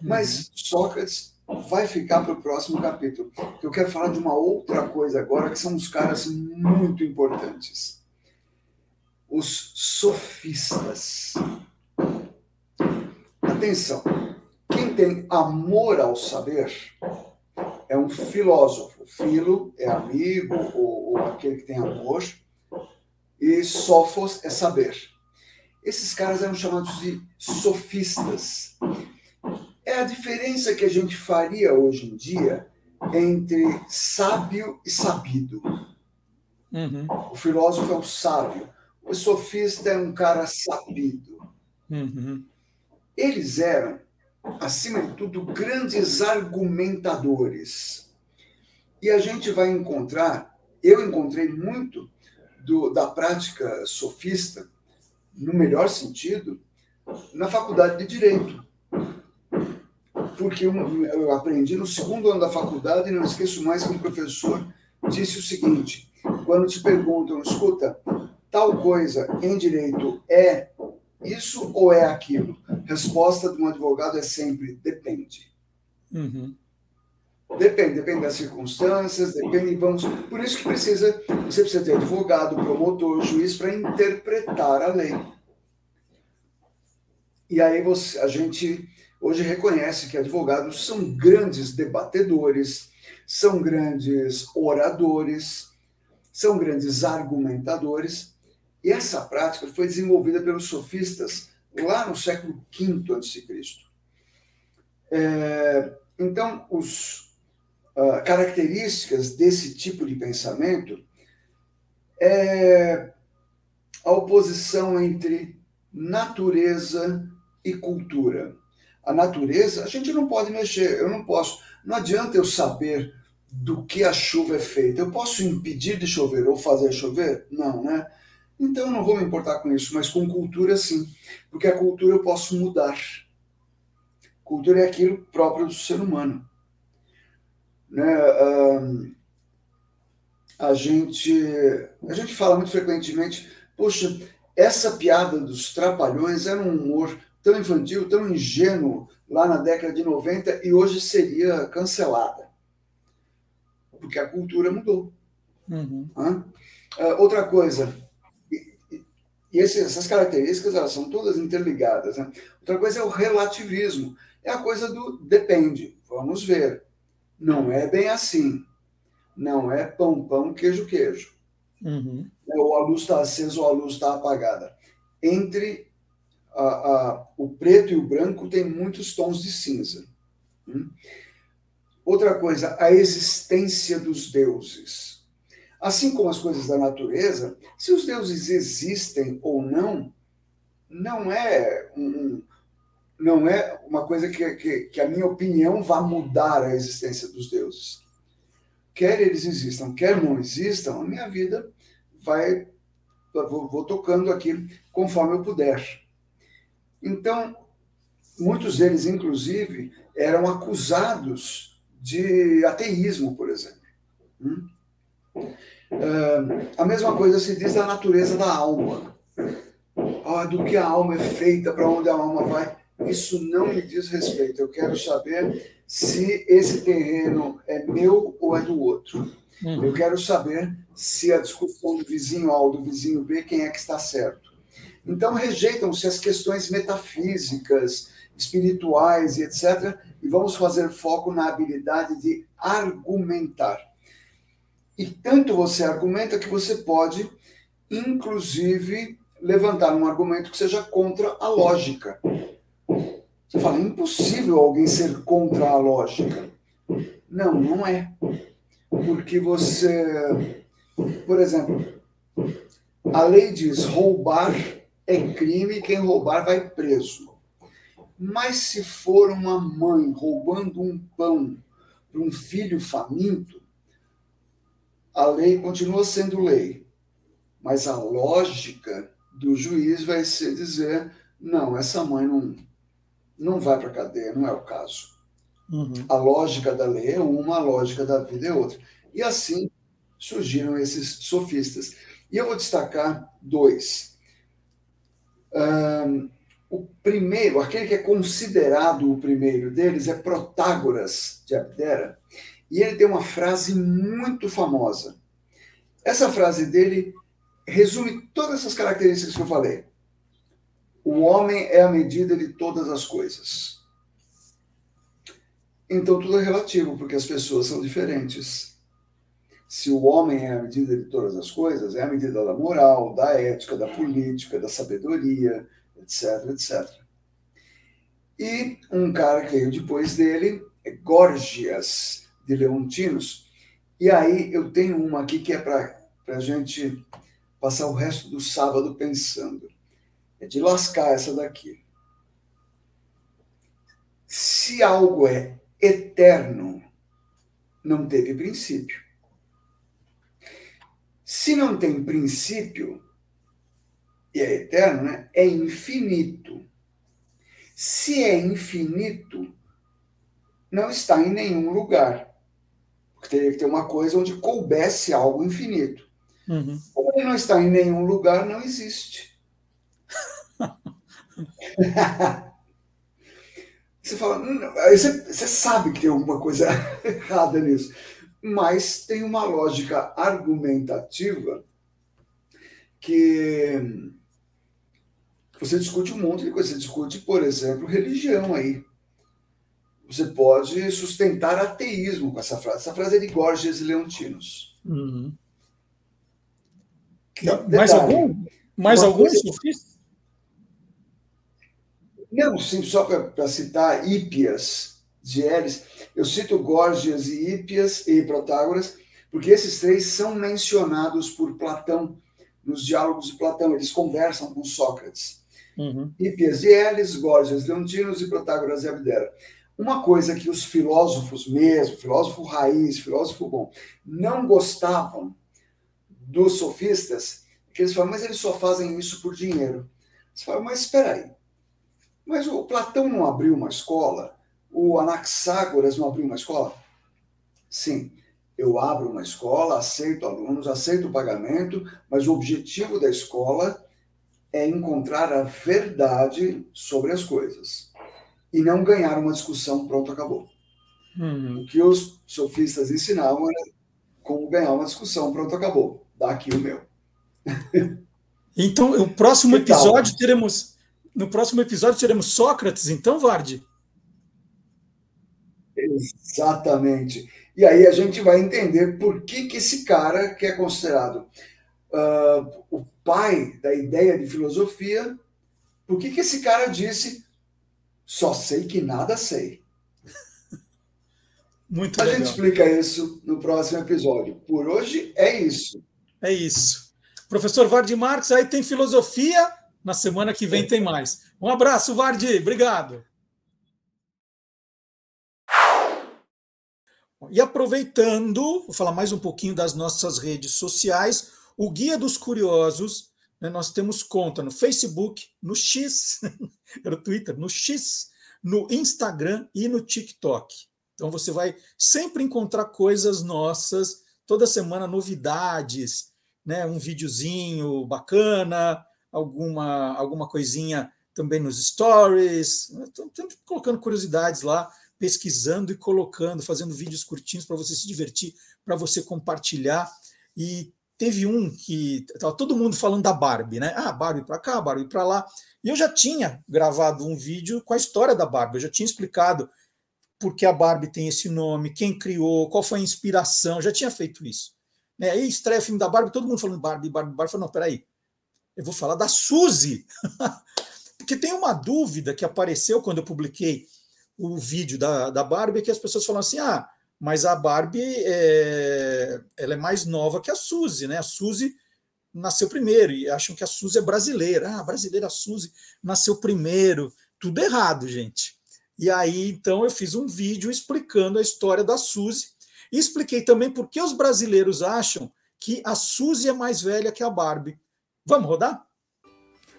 Mas Sócrates vai ficar para o próximo capítulo. Eu quero falar de uma outra coisa agora, que são os caras muito importantes. Os sofistas. Atenção, quem tem amor ao saber é um filósofo. Filo é amigo ou, ou aquele que tem amor. E sofos é saber. Esses caras eram chamados de sofistas é a diferença que a gente faria hoje em dia entre sábio e sabido. Uhum. O filósofo é um sábio, o sofista é um cara sabido. Uhum. Eles eram, acima de tudo, grandes argumentadores. E a gente vai encontrar, eu encontrei muito do, da prática sofista, no melhor sentido, na faculdade de Direito porque eu aprendi no segundo ano da faculdade e não esqueço mais que um professor disse o seguinte: quando te perguntam, escuta, tal coisa em direito é isso ou é aquilo? Resposta de um advogado é sempre depende. Uhum. Depende, depende das circunstâncias, depende, vamos. Por isso que precisa, você precisa ter advogado, promotor, juiz para interpretar a lei. E aí você, a gente hoje reconhece que advogados são grandes debatedores, são grandes oradores, são grandes argumentadores. E essa prática foi desenvolvida pelos sofistas lá no século V a.C. É, então, as uh, características desse tipo de pensamento é a oposição entre natureza e cultura a natureza, a gente não pode mexer, eu não posso. Não adianta eu saber do que a chuva é feita. Eu posso impedir de chover ou fazer chover? Não, né? Então eu não vou me importar com isso, mas com cultura sim, porque a cultura eu posso mudar. Cultura é aquilo próprio do ser humano. Né? a gente a gente fala muito frequentemente, poxa, essa piada dos trapalhões era um humor tão infantil, tão ingênuo lá na década de 90 e hoje seria cancelada. Porque a cultura mudou. Uhum. Uh, outra coisa, e esse, essas características elas são todas interligadas. Né? Outra coisa é o relativismo. É a coisa do depende. Vamos ver. Não é bem assim. Não é pão, pão, queijo, queijo. Uhum. Ou a luz está acesa ou a luz está apagada. Entre a, a, o preto e o branco têm muitos tons de cinza. Hum? Outra coisa, a existência dos deuses. Assim como as coisas da natureza, se os deuses existem ou não, não é um, não é uma coisa que, que, que, a minha opinião vá mudar a existência dos deuses. Quer eles existam, quer não existam, a minha vida vai vou, vou tocando aqui conforme eu puder. Então, muitos deles, inclusive, eram acusados de ateísmo, por exemplo. Hum? Uh, a mesma coisa se diz da natureza da alma. Ah, do que a alma é feita, para onde a alma vai. Isso não me diz respeito. Eu quero saber se esse terreno é meu ou é do outro. Uhum. Eu quero saber se a discussão do vizinho A ou do vizinho B, quem é que está certo. Então, rejeitam-se as questões metafísicas, espirituais e etc. E vamos fazer foco na habilidade de argumentar. E tanto você argumenta que você pode, inclusive, levantar um argumento que seja contra a lógica. Você fala, é impossível alguém ser contra a lógica. Não, não é. Porque você, por exemplo, a lei diz roubar é crime e quem roubar vai preso. Mas se for uma mãe roubando um pão para um filho faminto, a lei continua sendo lei. Mas a lógica do juiz vai ser dizer: não, essa mãe não, não vai para a cadeia, não é o caso. Uhum. A lógica da lei é uma, a lógica da vida é outra. E assim surgiram esses sofistas. E eu vou destacar dois. Um, o primeiro, aquele que é considerado o primeiro deles, é Protágoras de Abdera. E ele tem uma frase muito famosa. Essa frase dele resume todas essas características que eu falei. O homem é a medida de todas as coisas. Então tudo é relativo, porque as pessoas são diferentes. Se o homem é a medida de todas as coisas, é a medida da moral, da ética, da política, da sabedoria, etc, etc. E um cara que veio depois dele é Gorgias de Leontinos. E aí eu tenho uma aqui que é para a gente passar o resto do sábado pensando. É de lascar essa daqui. Se algo é eterno, não teve princípio. Se não tem princípio, e é eterno, né? É infinito. Se é infinito, não está em nenhum lugar. Porque teria que ter uma coisa onde coubesse algo infinito. Uhum. Como ele não está em nenhum lugar, não existe. [laughs] você fala, hum, você, você sabe que tem alguma coisa [laughs] errada nisso, mas tem uma lógica argumentativa que você discute um monte de coisa. Você discute, por exemplo, religião aí. Você pode sustentar ateísmo com essa frase. Essa frase é de Gorgias e Leontinos. Uhum. mais algum? Mais algum sofista? Não, sim, só para citar Hípias de Elis, eu cito Gorgias e Hípias e Protágoras, porque esses três são mencionados por Platão nos diálogos de Platão, eles conversam com Sócrates. Uhum. Hípias de Elis, Gorgias Leontinos e Protágoras de Abdera. Uma coisa que os filósofos mesmo, filósofo raiz, filósofo bom, não gostavam dos sofistas, é que eles falam, mas eles só fazem isso por dinheiro. Você fala, mas espera aí, mas o Platão não abriu uma escola? O Anaxágoras não abriu uma escola? Sim, eu abro uma escola, aceito alunos, aceito o pagamento, mas o objetivo da escola é encontrar a verdade sobre as coisas e não ganhar uma discussão, pronto, acabou. Hum. O que os sofistas ensinavam era como ganhar uma discussão, pronto, acabou. Dá aqui o meu. [laughs] Então, o próximo episódio teremos no próximo episódio teremos Sócrates, então, Vardi? Exatamente. E aí a gente vai entender por que, que esse cara, que é considerado uh, o pai da ideia de filosofia, por que, que esse cara disse só sei que nada sei? [laughs] Muito a legal. gente explica isso no próximo episódio. Por hoje é isso. É isso. Professor Vardi Marques, aí tem filosofia na semana que vem tem mais. Um abraço, Vardi. Obrigado. E aproveitando, vou falar mais um pouquinho das nossas redes sociais. O Guia dos Curiosos nós temos conta no Facebook, no X, [laughs] era o Twitter, no X, no Instagram e no TikTok. Então você vai sempre encontrar coisas nossas, toda semana novidades, né, um videozinho bacana, alguma alguma coisinha também nos stories. Estamos colocando curiosidades lá, pesquisando e colocando, fazendo vídeos curtinhos para você se divertir, para você compartilhar. E teve um que estava todo mundo falando da Barbie, né? Ah, Barbie para cá, Barbie para lá. E eu já tinha gravado um vídeo com a história da Barbie, eu já tinha explicado por que a Barbie tem esse nome, quem criou, qual foi a inspiração, já tinha feito isso. Né? Aí estreia o filme da Barbie, todo mundo falando Barbie, Barbie, Barbie. Eu falei, não, peraí, eu vou falar da Suzy. [laughs] Porque tem uma dúvida que apareceu quando eu publiquei o vídeo da, da Barbie, que as pessoas falam assim, ah, mas a Barbie é, ela é mais nova que a Suzy, né? A Suzy nasceu primeiro e acham que a Suzy é brasileira. Ah, brasileira a Suzy nasceu primeiro. Tudo errado, gente. E aí, então, eu fiz um vídeo explicando a história da Suzy e expliquei também por que os brasileiros acham que a Suzy é mais velha que a Barbie. Vamos rodar?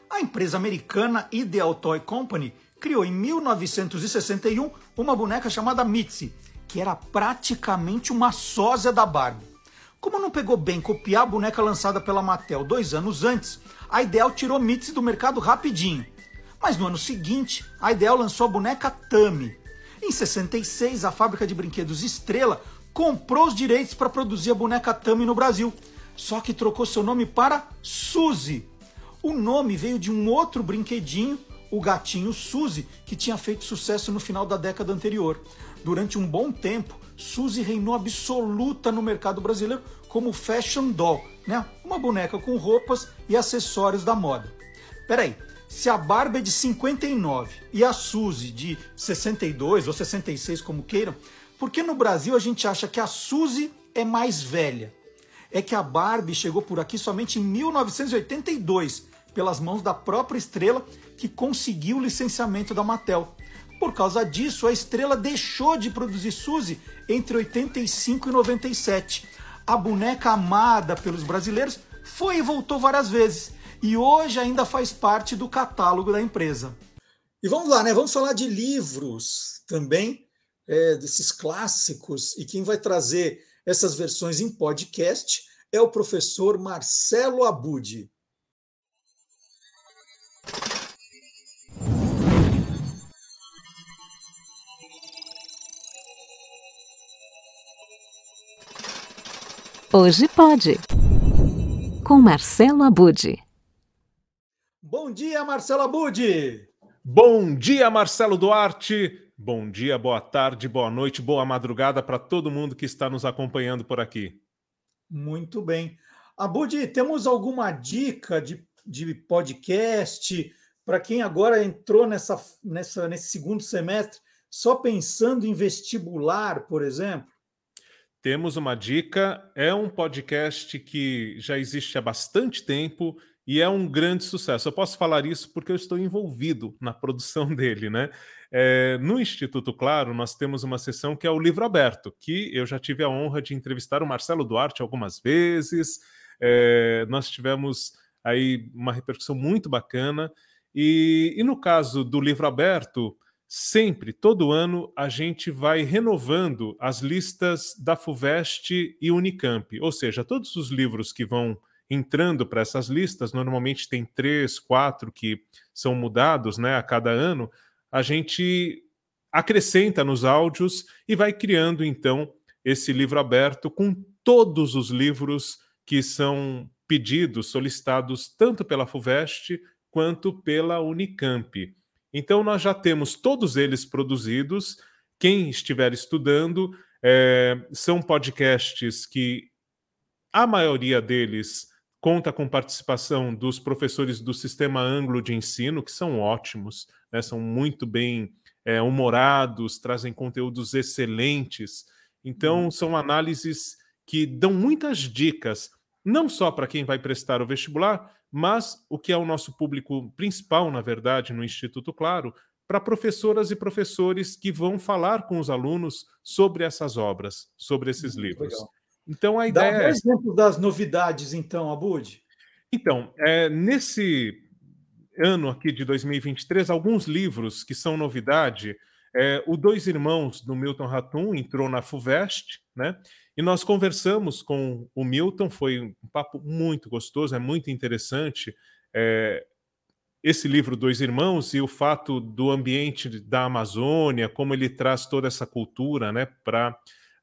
A empresa americana Ideal Toy Company criou em 1961 uma boneca chamada Mitzi, que era praticamente uma sósia da Barbie. Como não pegou bem copiar a boneca lançada pela Mattel dois anos antes, a Ideal tirou Mitzi do mercado rapidinho. Mas no ano seguinte, a Ideal lançou a boneca Tami. Em 66, a fábrica de brinquedos Estrela comprou os direitos para produzir a boneca Tami no Brasil, só que trocou seu nome para Suzy. O nome veio de um outro brinquedinho, o gatinho Suzy, que tinha feito sucesso no final da década anterior. Durante um bom tempo, Suzy reinou absoluta no mercado brasileiro como fashion doll, né? Uma boneca com roupas e acessórios da moda. Peraí, se a Barbie é de 59 e a Suzy de 62 ou 66, como queiram, por que no Brasil a gente acha que a Suzy é mais velha? É que a Barbie chegou por aqui somente em 1982, pelas mãos da própria estrela que conseguiu o licenciamento da Mattel. Por causa disso, a estrela deixou de produzir Suzy entre 85 e 97. A boneca amada pelos brasileiros foi e voltou várias vezes e hoje ainda faz parte do catálogo da empresa. E vamos lá, né? Vamos falar de livros também, é, desses clássicos, e quem vai trazer essas versões em podcast é o professor Marcelo Abudi. Hoje pode. Com Marcelo Abude. Bom dia, Marcelo Abude. Bom dia, Marcelo Duarte. Bom dia, boa tarde, boa noite, boa madrugada para todo mundo que está nos acompanhando por aqui. Muito bem. Abude, temos alguma dica de, de podcast para quem agora entrou nessa, nessa, nesse segundo semestre só pensando em vestibular, por exemplo? Temos uma dica, é um podcast que já existe há bastante tempo e é um grande sucesso. Eu posso falar isso porque eu estou envolvido na produção [laughs] dele, né? É, no Instituto Claro, nós temos uma sessão que é o Livro Aberto, que eu já tive a honra de entrevistar o Marcelo Duarte algumas vezes. É, nós tivemos aí uma repercussão muito bacana. E, e no caso do Livro Aberto, sempre, todo ano, a gente vai renovando as listas da FUVEST e Unicamp, ou seja, todos os livros que vão entrando para essas listas, normalmente tem três, quatro que são mudados né, a cada ano, a gente acrescenta nos áudios e vai criando, então, esse livro aberto com todos os livros que são pedidos, solicitados tanto pela FUVEST quanto pela Unicamp. Então, nós já temos todos eles produzidos. Quem estiver estudando, é, são podcasts que a maioria deles conta com participação dos professores do sistema anglo de ensino, que são ótimos, né, são muito bem é, humorados, trazem conteúdos excelentes. Então, uhum. são análises que dão muitas dicas, não só para quem vai prestar o vestibular, mas o que é o nosso público principal, na verdade, no Instituto Claro, para professoras e professores que vão falar com os alunos sobre essas obras, sobre esses Muito livros. Legal. Então a ideia Dá um é... exemplo das novidades, então, Abud. Então, é, nesse ano aqui de 2023, alguns livros que são novidade. É, o Dois Irmãos do Milton Ratum entrou na FUVEST, né? E nós conversamos com o Milton, foi um papo muito gostoso, é muito interessante. É, esse livro Dois Irmãos e o fato do ambiente da Amazônia, como ele traz toda essa cultura, né, para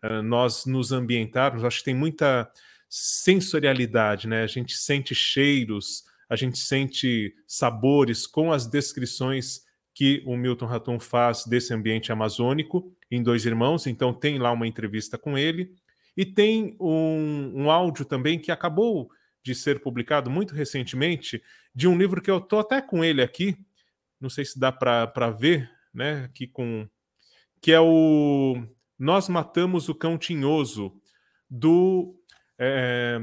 uh, nós nos ambientarmos. Acho que tem muita sensorialidade, né? A gente sente cheiros, a gente sente sabores com as descrições que o Milton Raton faz desse ambiente amazônico em Dois Irmãos. Então, tem lá uma entrevista com ele. E tem um, um áudio também que acabou de ser publicado muito recentemente de um livro que eu estou até com ele aqui. Não sei se dá para ver, né? Aqui com. Que é o Nós Matamos o Cão Tinhoso, do é,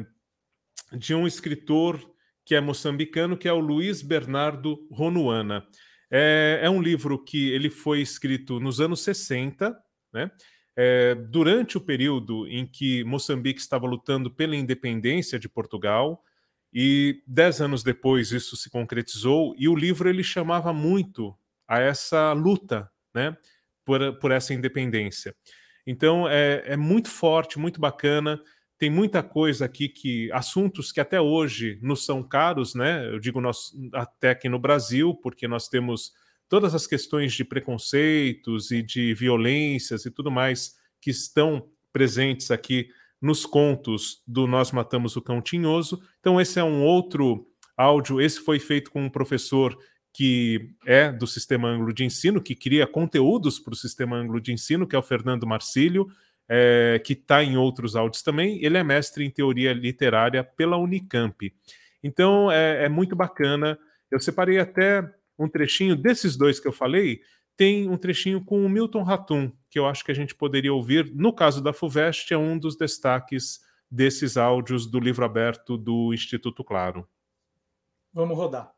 de um escritor que é moçambicano, que é o Luiz Bernardo Ronuana. É, é um livro que ele foi escrito nos anos 60, né? É, durante o período em que Moçambique estava lutando pela independência de Portugal, e dez anos depois isso se concretizou, e o livro ele chamava muito a essa luta né, por, por essa independência. Então é, é muito forte, muito bacana tem muita coisa aqui que assuntos que até hoje nos são caros, né? Eu digo nós até aqui no Brasil, porque nós temos todas as questões de preconceitos e de violências e tudo mais que estão presentes aqui nos contos do Nós Matamos o Cão Tinhoso. Então esse é um outro áudio, esse foi feito com um professor que é do Sistema Anglo de Ensino, que cria conteúdos para o Sistema Anglo de Ensino, que é o Fernando Marcílio é, que está em outros áudios também. Ele é mestre em teoria literária pela Unicamp. Então é, é muito bacana. Eu separei até um trechinho desses dois que eu falei. Tem um trechinho com o Milton Ratum, que eu acho que a gente poderia ouvir. No caso da FUVEST, é um dos destaques desses áudios do livro aberto do Instituto Claro. Vamos rodar.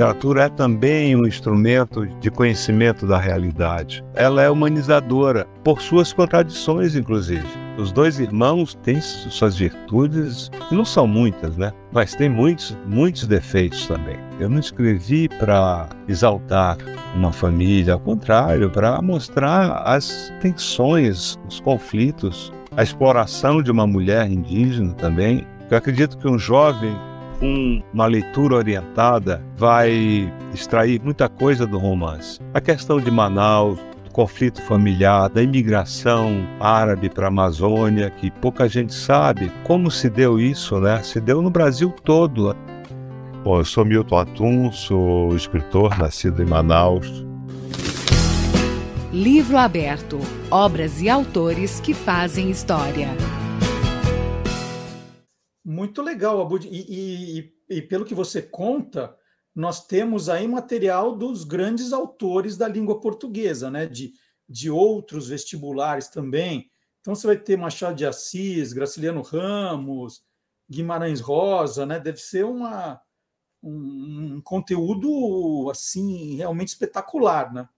Literatura é também um instrumento de conhecimento da realidade. Ela é humanizadora, por suas contradições, inclusive. Os dois irmãos têm suas virtudes, e não são muitas, né? Mas tem muitos, muitos defeitos também. Eu não escrevi para exaltar uma família, ao contrário, para mostrar as tensões, os conflitos, a exploração de uma mulher indígena também. Eu acredito que um jovem com uma leitura orientada, vai extrair muita coisa do romance. A questão de Manaus, do conflito familiar, da imigração árabe para a Amazônia, que pouca gente sabe como se deu isso, né? Se deu no Brasil todo. Bom, eu sou Milton Atum, sou escritor, nascido em Manaus. Livro aberto. Obras e autores que fazem história. Muito legal, Abud. E, e, e, pelo que você conta, nós temos aí material dos grandes autores da língua portuguesa, né? De, de outros vestibulares também. Então você vai ter Machado de Assis, Graciliano Ramos, Guimarães Rosa, né? Deve ser uma, um, um conteúdo assim realmente espetacular, né?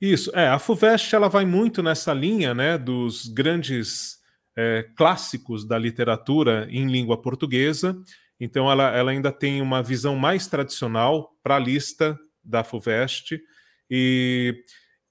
Isso, é, a FUVEST ela vai muito nessa linha, né, dos grandes é, clássicos da literatura em língua portuguesa. Então, ela, ela ainda tem uma visão mais tradicional para a lista da FUVEST. E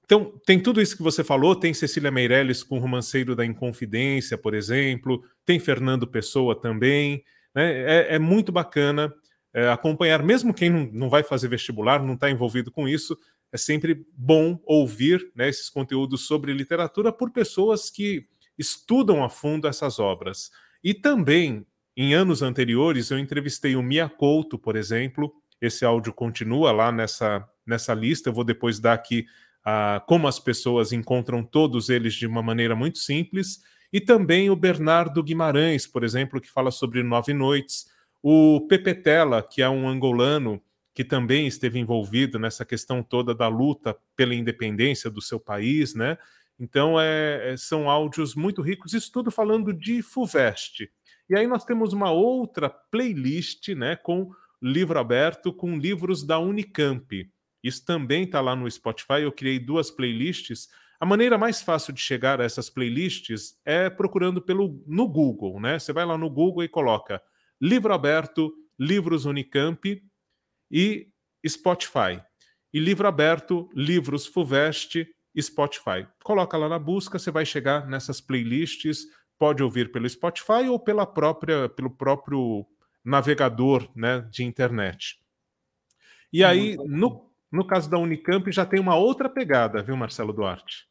então, tem tudo isso que você falou, tem Cecília Meirelles com o Romanceiro da Inconfidência, por exemplo, tem Fernando Pessoa também. Né? É, é, muito bacana é, acompanhar, mesmo quem não, não vai fazer vestibular, não está envolvido com isso, é sempre bom ouvir né, esses conteúdos sobre literatura por pessoas que estudam a fundo essas obras. E também, em anos anteriores, eu entrevistei o Mia Couto, por exemplo. Esse áudio continua lá nessa, nessa lista. Eu vou depois dar aqui uh, como as pessoas encontram todos eles de uma maneira muito simples. E também o Bernardo Guimarães, por exemplo, que fala sobre Nove Noites. O Pepe Tela, que é um angolano que também esteve envolvido nessa questão toda da luta pela independência do seu país, né? Então, é, é, são áudios muito ricos, isso tudo falando de FUVEST. E aí nós temos uma outra playlist né, com livro aberto, com livros da Unicamp. Isso também está lá no Spotify. Eu criei duas playlists. A maneira mais fácil de chegar a essas playlists é procurando pelo no Google, né? Você vai lá no Google e coloca livro aberto, livros Unicamp e Spotify. E livro aberto, livros Fuvest, Spotify. Coloca lá na busca, você vai chegar nessas playlists, pode ouvir pelo Spotify ou pela própria, pelo próprio navegador né, de internet. E aí, no, no caso da Unicamp, já tem uma outra pegada, viu, Marcelo Duarte?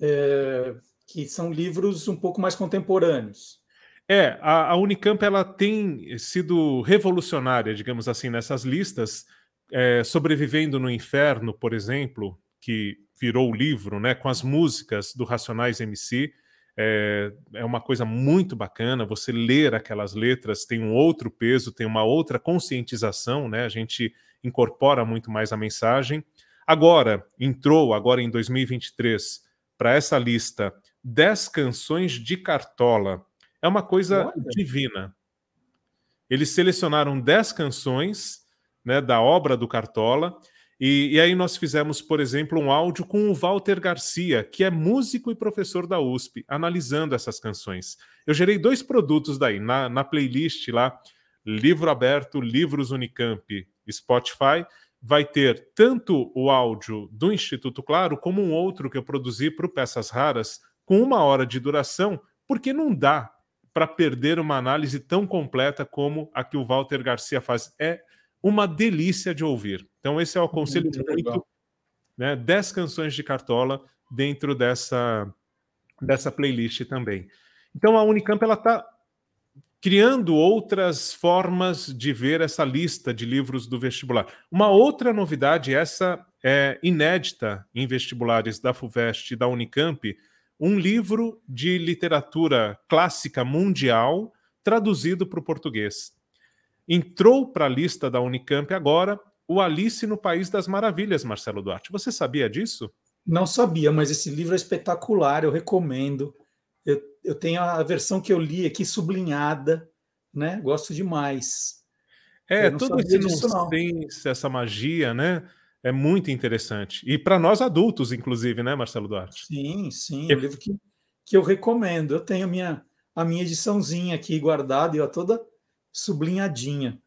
É, que são livros um pouco mais contemporâneos. É, a, a, Unicamp ela tem sido revolucionária, digamos assim, nessas listas. É, Sobrevivendo no Inferno, por exemplo, que virou o livro, né, com as músicas do Racionais MC. É, é, uma coisa muito bacana. Você ler aquelas letras tem um outro peso, tem uma outra conscientização, né? A gente incorpora muito mais a mensagem. Agora, entrou, agora em 2023, para essa lista 10 canções de Cartola. É uma coisa Olha. divina. Eles selecionaram 10 canções né, da obra do Cartola e, e, aí nós fizemos, por exemplo, um áudio com o Walter Garcia, que é músico e professor da USP, analisando essas canções. Eu gerei dois produtos daí, na, na playlist lá, Livro Aberto, Livros Unicamp, Spotify, vai ter tanto o áudio do Instituto Claro, como um outro que eu produzi para o Peças Raras, com uma hora de duração, porque não dá para perder uma análise tão completa como a que o Walter Garcia faz. É uma delícia de ouvir. Então, esse é o aconselho muito, muito né? 10 canções de Cartola dentro dessa, dessa playlist também. Então, a Unicamp ela está criando outras formas de ver essa lista de livros do vestibular. Uma outra novidade, essa é inédita em vestibulares da FUVEST e da Unicamp, um livro de literatura clássica mundial traduzido para o português. Entrou para a lista da Unicamp agora o Alice no País das Maravilhas, Marcelo Duarte. Você sabia disso? Não sabia, mas esse livro é espetacular, eu recomendo. Eu, eu tenho a versão que eu li aqui sublinhada, né? Gosto demais. É, todo esse nonsense, essa magia, né? É muito interessante. E para nós adultos, inclusive, né, Marcelo Duarte? Sim, sim. É um livro que, que eu recomendo. Eu tenho a minha, a minha ediçãozinha aqui guardada e ó, toda sublinhadinha.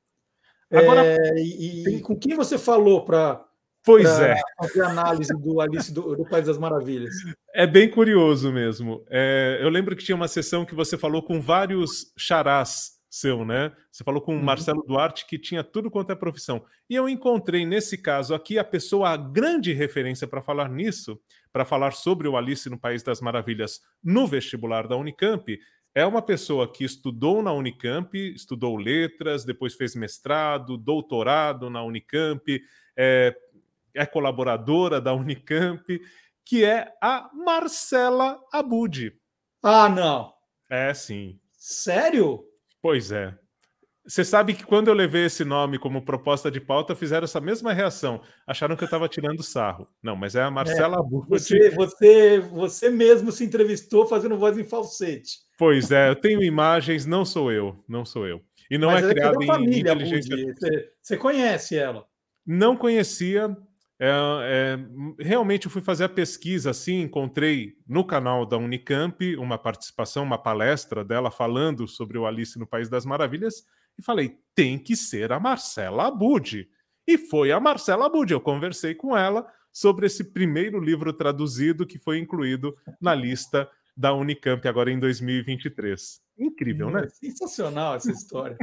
Agora, é, e, com quem você falou para Pois é. Fazer análise do Alice do, do, País das Maravilhas. É bem curioso mesmo. É, eu lembro que tinha uma sessão que você falou com vários charás seu, né? Você falou com o uhum. Marcelo Duarte que tinha tudo quanto é profissão. E eu encontrei nesse caso aqui a pessoa, a grande referência para falar nisso, para falar sobre o Alice no País das Maravilhas no vestibular da Unicamp, é uma pessoa que estudou na Unicamp, estudou letras, depois fez mestrado, doutorado na Unicamp, é, é colaboradora da Unicamp, que é a Marcela Abud. Ah, não. É, sim. Sério? Pois é. Você sabe que quando eu levei esse nome como proposta de pauta, fizeram essa mesma reação. Acharam que eu estava tirando sarro. Não, mas é a Marcela é. Você, você, você mesmo se entrevistou fazendo voz em falsete. Pois é, eu tenho imagens, não sou eu, não sou eu. E não Mas é, é criado em família, inteligência. Você, você, conhece ela? Não conhecia. É, é, realmente eu fui fazer a pesquisa assim, encontrei no canal da Unicamp uma participação, uma palestra dela falando sobre o Alice no País das Maravilhas e falei, tem que ser a Marcela Abud. E foi a Marcela Abud. Eu conversei com ela sobre esse primeiro livro traduzido que foi incluído na lista da Unicamp agora em 2023. Incrível, né? É sensacional essa história.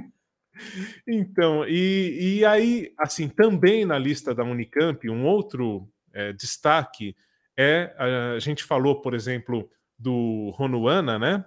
[laughs] então, e, e aí, assim, também na lista da Unicamp, um outro é, destaque é, a gente falou, por exemplo, do Ronuana, né?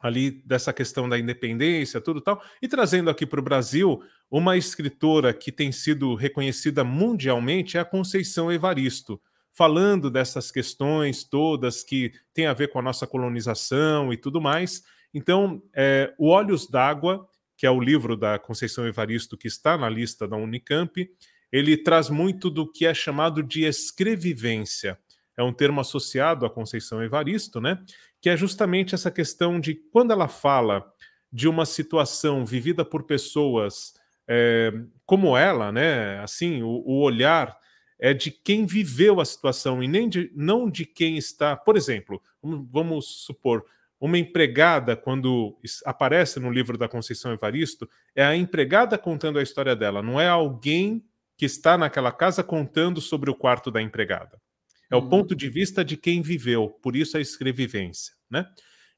Ali dessa questão da independência, tudo tal, e trazendo aqui para o Brasil uma escritora que tem sido reconhecida mundialmente é a Conceição Evaristo falando dessas questões todas que têm a ver com a nossa colonização e tudo mais. Então, é, o Olhos d'Água, que é o livro da Conceição Evaristo que está na lista da Unicamp, ele traz muito do que é chamado de escrevivência. É um termo associado à Conceição Evaristo, né? Que é justamente essa questão de quando ela fala de uma situação vivida por pessoas é, como ela, né? Assim, o, o olhar é de quem viveu a situação e nem de, não de quem está. Por exemplo, vamos supor, uma empregada, quando aparece no livro da Conceição Evaristo, é a empregada contando a história dela, não é alguém que está naquela casa contando sobre o quarto da empregada. É o uhum. ponto de vista de quem viveu, por isso a escrevivência, né?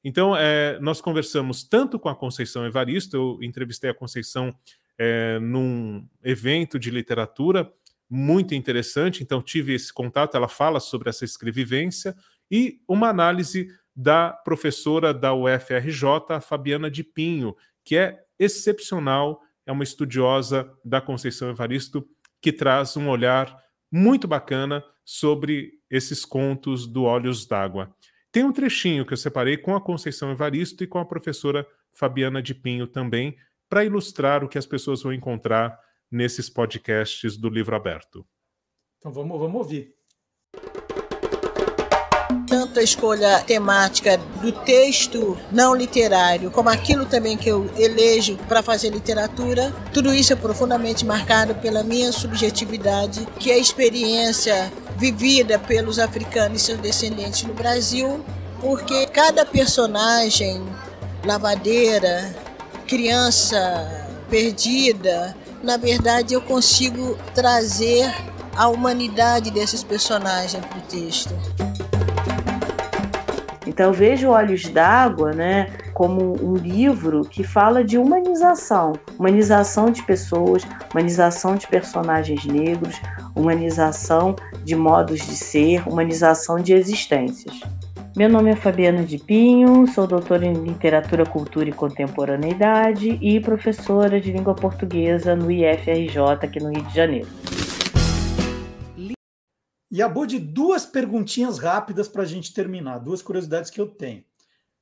Então, é, nós conversamos tanto com a Conceição Evaristo, eu entrevistei a Conceição é, num evento de literatura muito interessante, então tive esse contato, ela fala sobre essa escrevivência, e uma análise da professora da UFRJ, Fabiana de Pinho, que é excepcional, é uma estudiosa da Conceição Evaristo, que traz um olhar muito bacana sobre esses contos do Olhos d'Água. Tem um trechinho que eu separei com a Conceição Evaristo e com a professora Fabiana de Pinho também, para ilustrar o que as pessoas vão encontrar nesses podcasts do livro aberto. Então vamos, vamos ouvir tanto a escolha temática do texto não literário, como aquilo também que eu elejo para fazer literatura, tudo isso é profundamente marcado pela minha subjetividade, que é a experiência vivida pelos africanos e seus descendentes no Brasil, porque cada personagem, lavadeira, criança perdida, na verdade eu consigo trazer a humanidade desses personagens para o texto. Então eu vejo Olhos d'Água, né, como um livro que fala de humanização, humanização de pessoas, humanização de personagens negros, humanização de modos de ser, humanização de existências. Meu nome é Fabiana de Pinho, sou doutora em Literatura, Cultura e Contemporaneidade e professora de língua portuguesa no IFRJ aqui no Rio de Janeiro. E a Bode, duas perguntinhas rápidas para a gente terminar, duas curiosidades que eu tenho.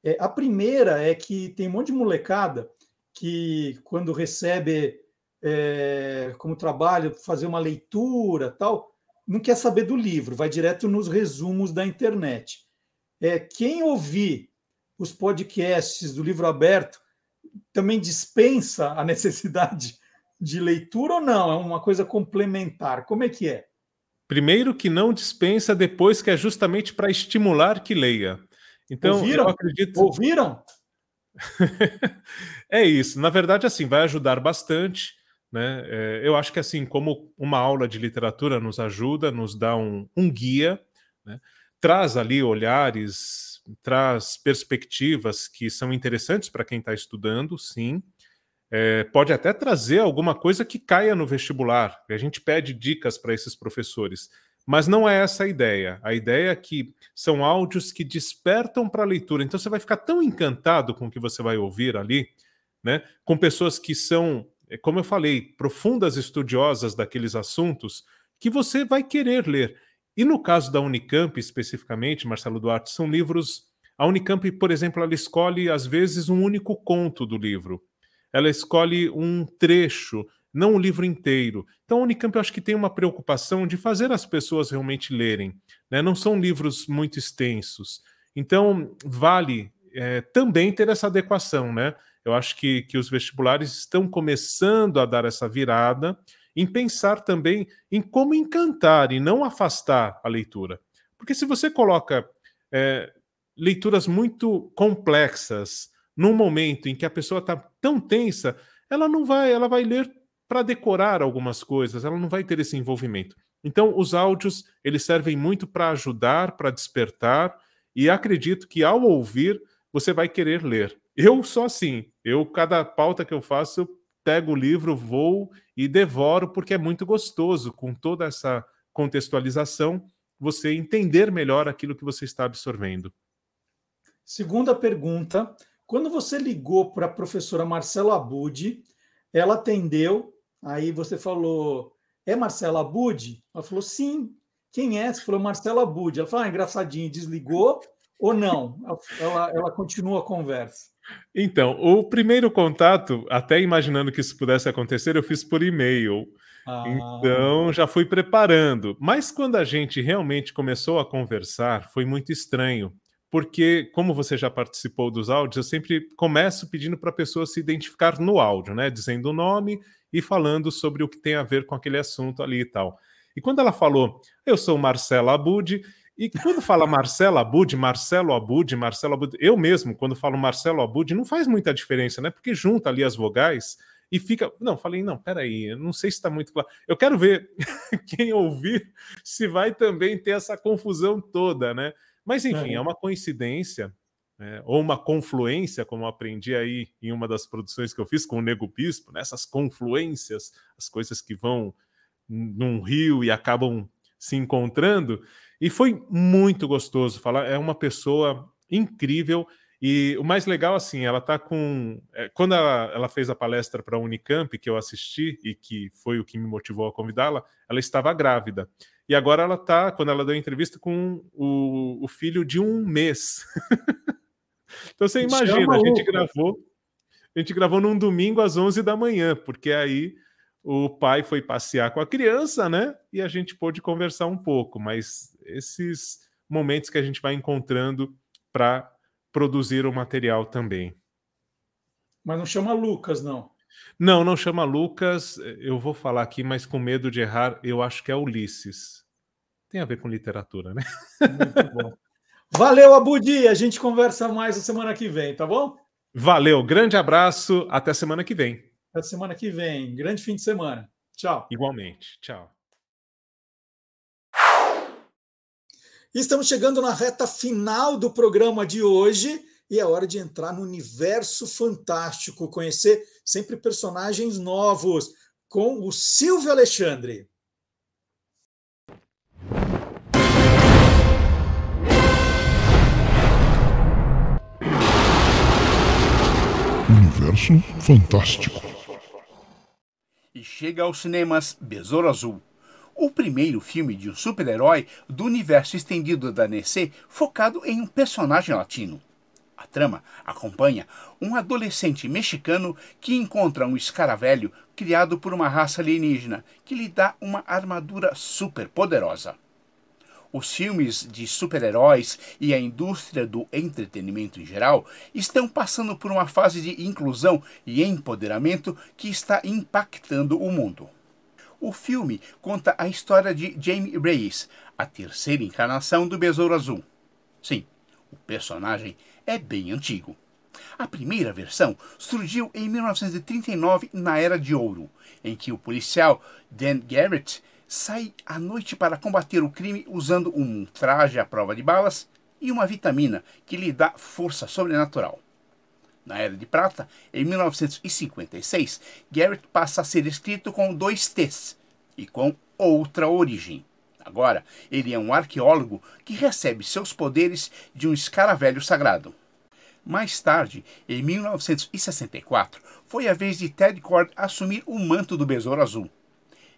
É, a primeira é que tem um monte de molecada que, quando recebe é, como trabalho, fazer uma leitura tal, não quer saber do livro, vai direto nos resumos da internet. É, quem ouvir os podcasts do livro aberto também dispensa a [laughs] necessidade de leitura ou não? É uma coisa complementar? Como é que é? Primeiro que não dispensa, depois que é justamente para estimular que leia. Então, Ouviram? eu acredito. Ouviram? [laughs] é isso. Na verdade, assim, vai ajudar bastante. Né? É, eu acho que assim, como uma aula de literatura nos ajuda, nos dá um, um guia, né? traz ali olhares, traz perspectivas que são interessantes para quem está estudando, sim. É, pode até trazer alguma coisa que caia no vestibular. A gente pede dicas para esses professores. Mas não é essa a ideia. A ideia é que são áudios que despertam para a leitura. Então você vai ficar tão encantado com o que você vai ouvir ali, né? Com pessoas que são, é, como eu falei, profundas estudiosas daqueles assuntos, que você vai querer ler. E no caso da Unicamp especificamente, Marcelo Duarte, são livros. A Unicamp, por exemplo, ela escolhe às vezes um único conto do livro ela escolhe um trecho, não o livro inteiro. Então, a Unicamp eu acho que tem uma preocupação de fazer as pessoas realmente lerem. Né? Não são livros muito extensos. Então, vale é, também ter essa adequação. Né? Eu acho que, que os vestibulares estão começando a dar essa virada em pensar também em como encantar e não afastar a leitura. Porque se você coloca é, leituras muito complexas, num momento em que a pessoa está tão tensa, ela não vai, ela vai ler para decorar algumas coisas, ela não vai ter esse envolvimento. Então, os áudios, eles servem muito para ajudar, para despertar, e acredito que ao ouvir, você vai querer ler. Eu sou assim, eu cada pauta que eu faço, eu pego o livro, vou e devoro porque é muito gostoso com toda essa contextualização, você entender melhor aquilo que você está absorvendo. Segunda pergunta, quando você ligou para a professora Marcela Abud, ela atendeu, aí você falou, é Marcela Abud? Ela falou, sim. Quem é? Você falou, Marcela Abud. Ela falou, ah, engraçadinho, desligou ou não? Ela, ela continua a conversa. Então, o primeiro contato, até imaginando que isso pudesse acontecer, eu fiz por e-mail. Ah. Então, já fui preparando. Mas quando a gente realmente começou a conversar, foi muito estranho porque, como você já participou dos áudios, eu sempre começo pedindo para a pessoa se identificar no áudio, né? Dizendo o nome e falando sobre o que tem a ver com aquele assunto ali e tal. E quando ela falou, eu sou Marcela Abud, e quando fala Marcelo Abud, Marcelo Abud, Marcelo Abud, eu mesmo, quando falo Marcelo Abud, não faz muita diferença, né? Porque junta ali as vogais e fica. Não, falei, não, peraí, não sei se está muito claro. Eu quero ver [laughs] quem ouvir se vai também ter essa confusão toda, né? Mas enfim, é, uma coincidência, né? ou uma confluência, como aprendi aí em uma das produções que eu fiz com o Nego Bispo, nessas né? confluências, as coisas que vão num rio e acabam se encontrando. E foi muito gostoso falar. É uma pessoa incrível. E o mais legal, assim, ela tá com. É, quando ela, ela, fez a palestra para a Unicamp, que eu assisti e que foi o que me motivou a convidá-la, ela estava grávida. E agora ela tá, quando ela deu a entrevista, com o, o filho de um mês. [laughs] então você imagina, a gente gravou. A gente gravou num domingo às 11 da manhã, porque aí o pai foi passear com a criança, né? E a gente pôde conversar um pouco, mas esses momentos que a gente vai encontrando para produzir o material também. Mas não chama Lucas, não. Não, não chama Lucas. Eu vou falar aqui, mas com medo de errar, eu acho que é Ulisses. Tem a ver com literatura, né? Muito bom. Valeu, Abudi. A gente conversa mais a semana que vem, tá bom? Valeu, grande abraço. Até semana que vem. Até semana que vem. Grande fim de semana. Tchau. Igualmente. Tchau. Estamos chegando na reta final do programa de hoje e é hora de entrar no universo fantástico, conhecer sempre personagens novos com o Silvio Alexandre. Universo Fantástico. E chega aos cinemas Besouro Azul o primeiro filme de um super-herói do universo estendido da DC focado em um personagem latino. A trama acompanha um adolescente mexicano que encontra um escaravelho criado por uma raça alienígena que lhe dá uma armadura super poderosa. Os filmes de super-heróis e a indústria do entretenimento em geral estão passando por uma fase de inclusão e empoderamento que está impactando o mundo. O filme conta a história de Jamie Reyes, a terceira encarnação do Besouro Azul. Sim, o personagem é bem antigo. A primeira versão surgiu em 1939 na Era de Ouro, em que o policial Dan Garrett sai à noite para combater o crime usando um traje à prova de balas e uma vitamina que lhe dá força sobrenatural. Na Era de Prata, em 1956, Garrett passa a ser escrito com dois T's e com outra origem. Agora, ele é um arqueólogo que recebe seus poderes de um escaravelho sagrado. Mais tarde, em 1964, foi a vez de Ted Cord assumir o manto do Besouro Azul.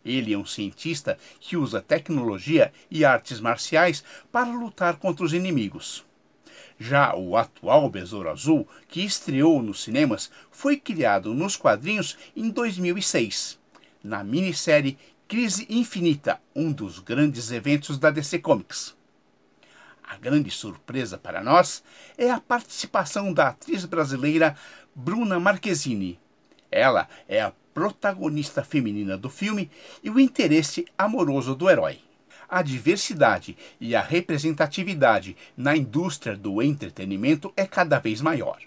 Ele é um cientista que usa tecnologia e artes marciais para lutar contra os inimigos. Já o atual Besouro Azul, que estreou nos cinemas, foi criado nos quadrinhos em 2006, na minissérie Crise Infinita, um dos grandes eventos da DC Comics. A grande surpresa para nós é a participação da atriz brasileira Bruna Marquezine. Ela é a protagonista feminina do filme e o interesse amoroso do herói a diversidade e a representatividade na indústria do entretenimento é cada vez maior.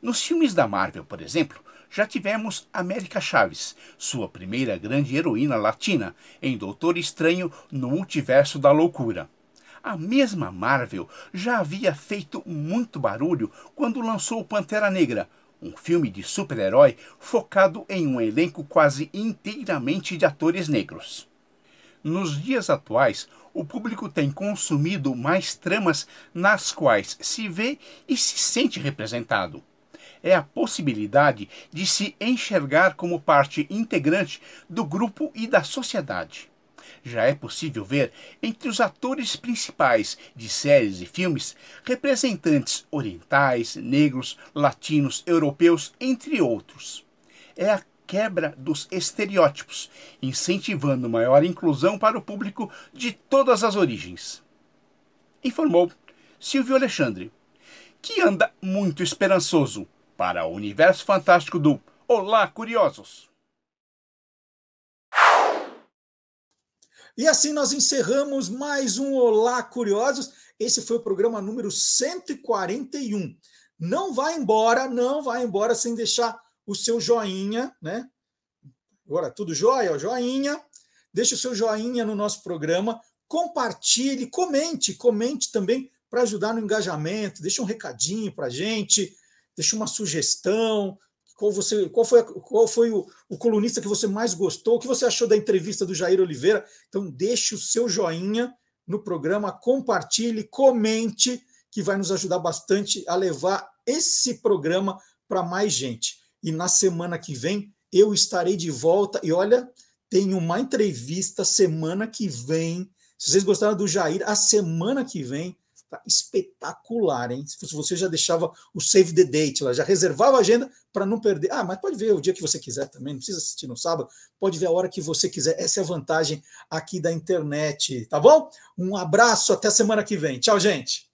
Nos filmes da Marvel, por exemplo, já tivemos América Chaves, sua primeira grande heroína latina, em Doutor Estranho no Multiverso da Loucura. A mesma Marvel já havia feito muito barulho quando lançou Pantera Negra, um filme de super-herói focado em um elenco quase inteiramente de atores negros. Nos dias atuais, o público tem consumido mais tramas nas quais se vê e se sente representado. É a possibilidade de se enxergar como parte integrante do grupo e da sociedade. Já é possível ver entre os atores principais de séries e filmes representantes orientais, negros, latinos, europeus, entre outros. É a quebra dos estereótipos, incentivando maior inclusão para o público de todas as origens. Informou Silvio Alexandre, que anda muito esperançoso para o universo fantástico do Olá, Curiosos! E assim nós encerramos mais um Olá Curiosos. Esse foi o programa número 141. Não vai embora, não vai embora sem deixar o seu joinha, né? Agora, tudo jóia? Joinha. Deixe o seu joinha no nosso programa. Compartilhe, comente, comente também para ajudar no engajamento. Deixe um recadinho para a gente, deixe uma sugestão. Qual, você, qual foi, qual foi o, o colunista que você mais gostou? O que você achou da entrevista do Jair Oliveira? Então, deixe o seu joinha no programa, compartilhe, comente, que vai nos ajudar bastante a levar esse programa para mais gente. E na semana que vem eu estarei de volta. E olha, tem uma entrevista semana que vem. Se vocês gostaram do Jair, a semana que vem tá espetacular, hein? Se você já deixava o save the date lá, já reservava a agenda para não perder. Ah, mas pode ver o dia que você quiser também, não precisa assistir no sábado, pode ver a hora que você quiser. Essa é a vantagem aqui da internet, tá bom? Um abraço, até semana que vem. Tchau, gente.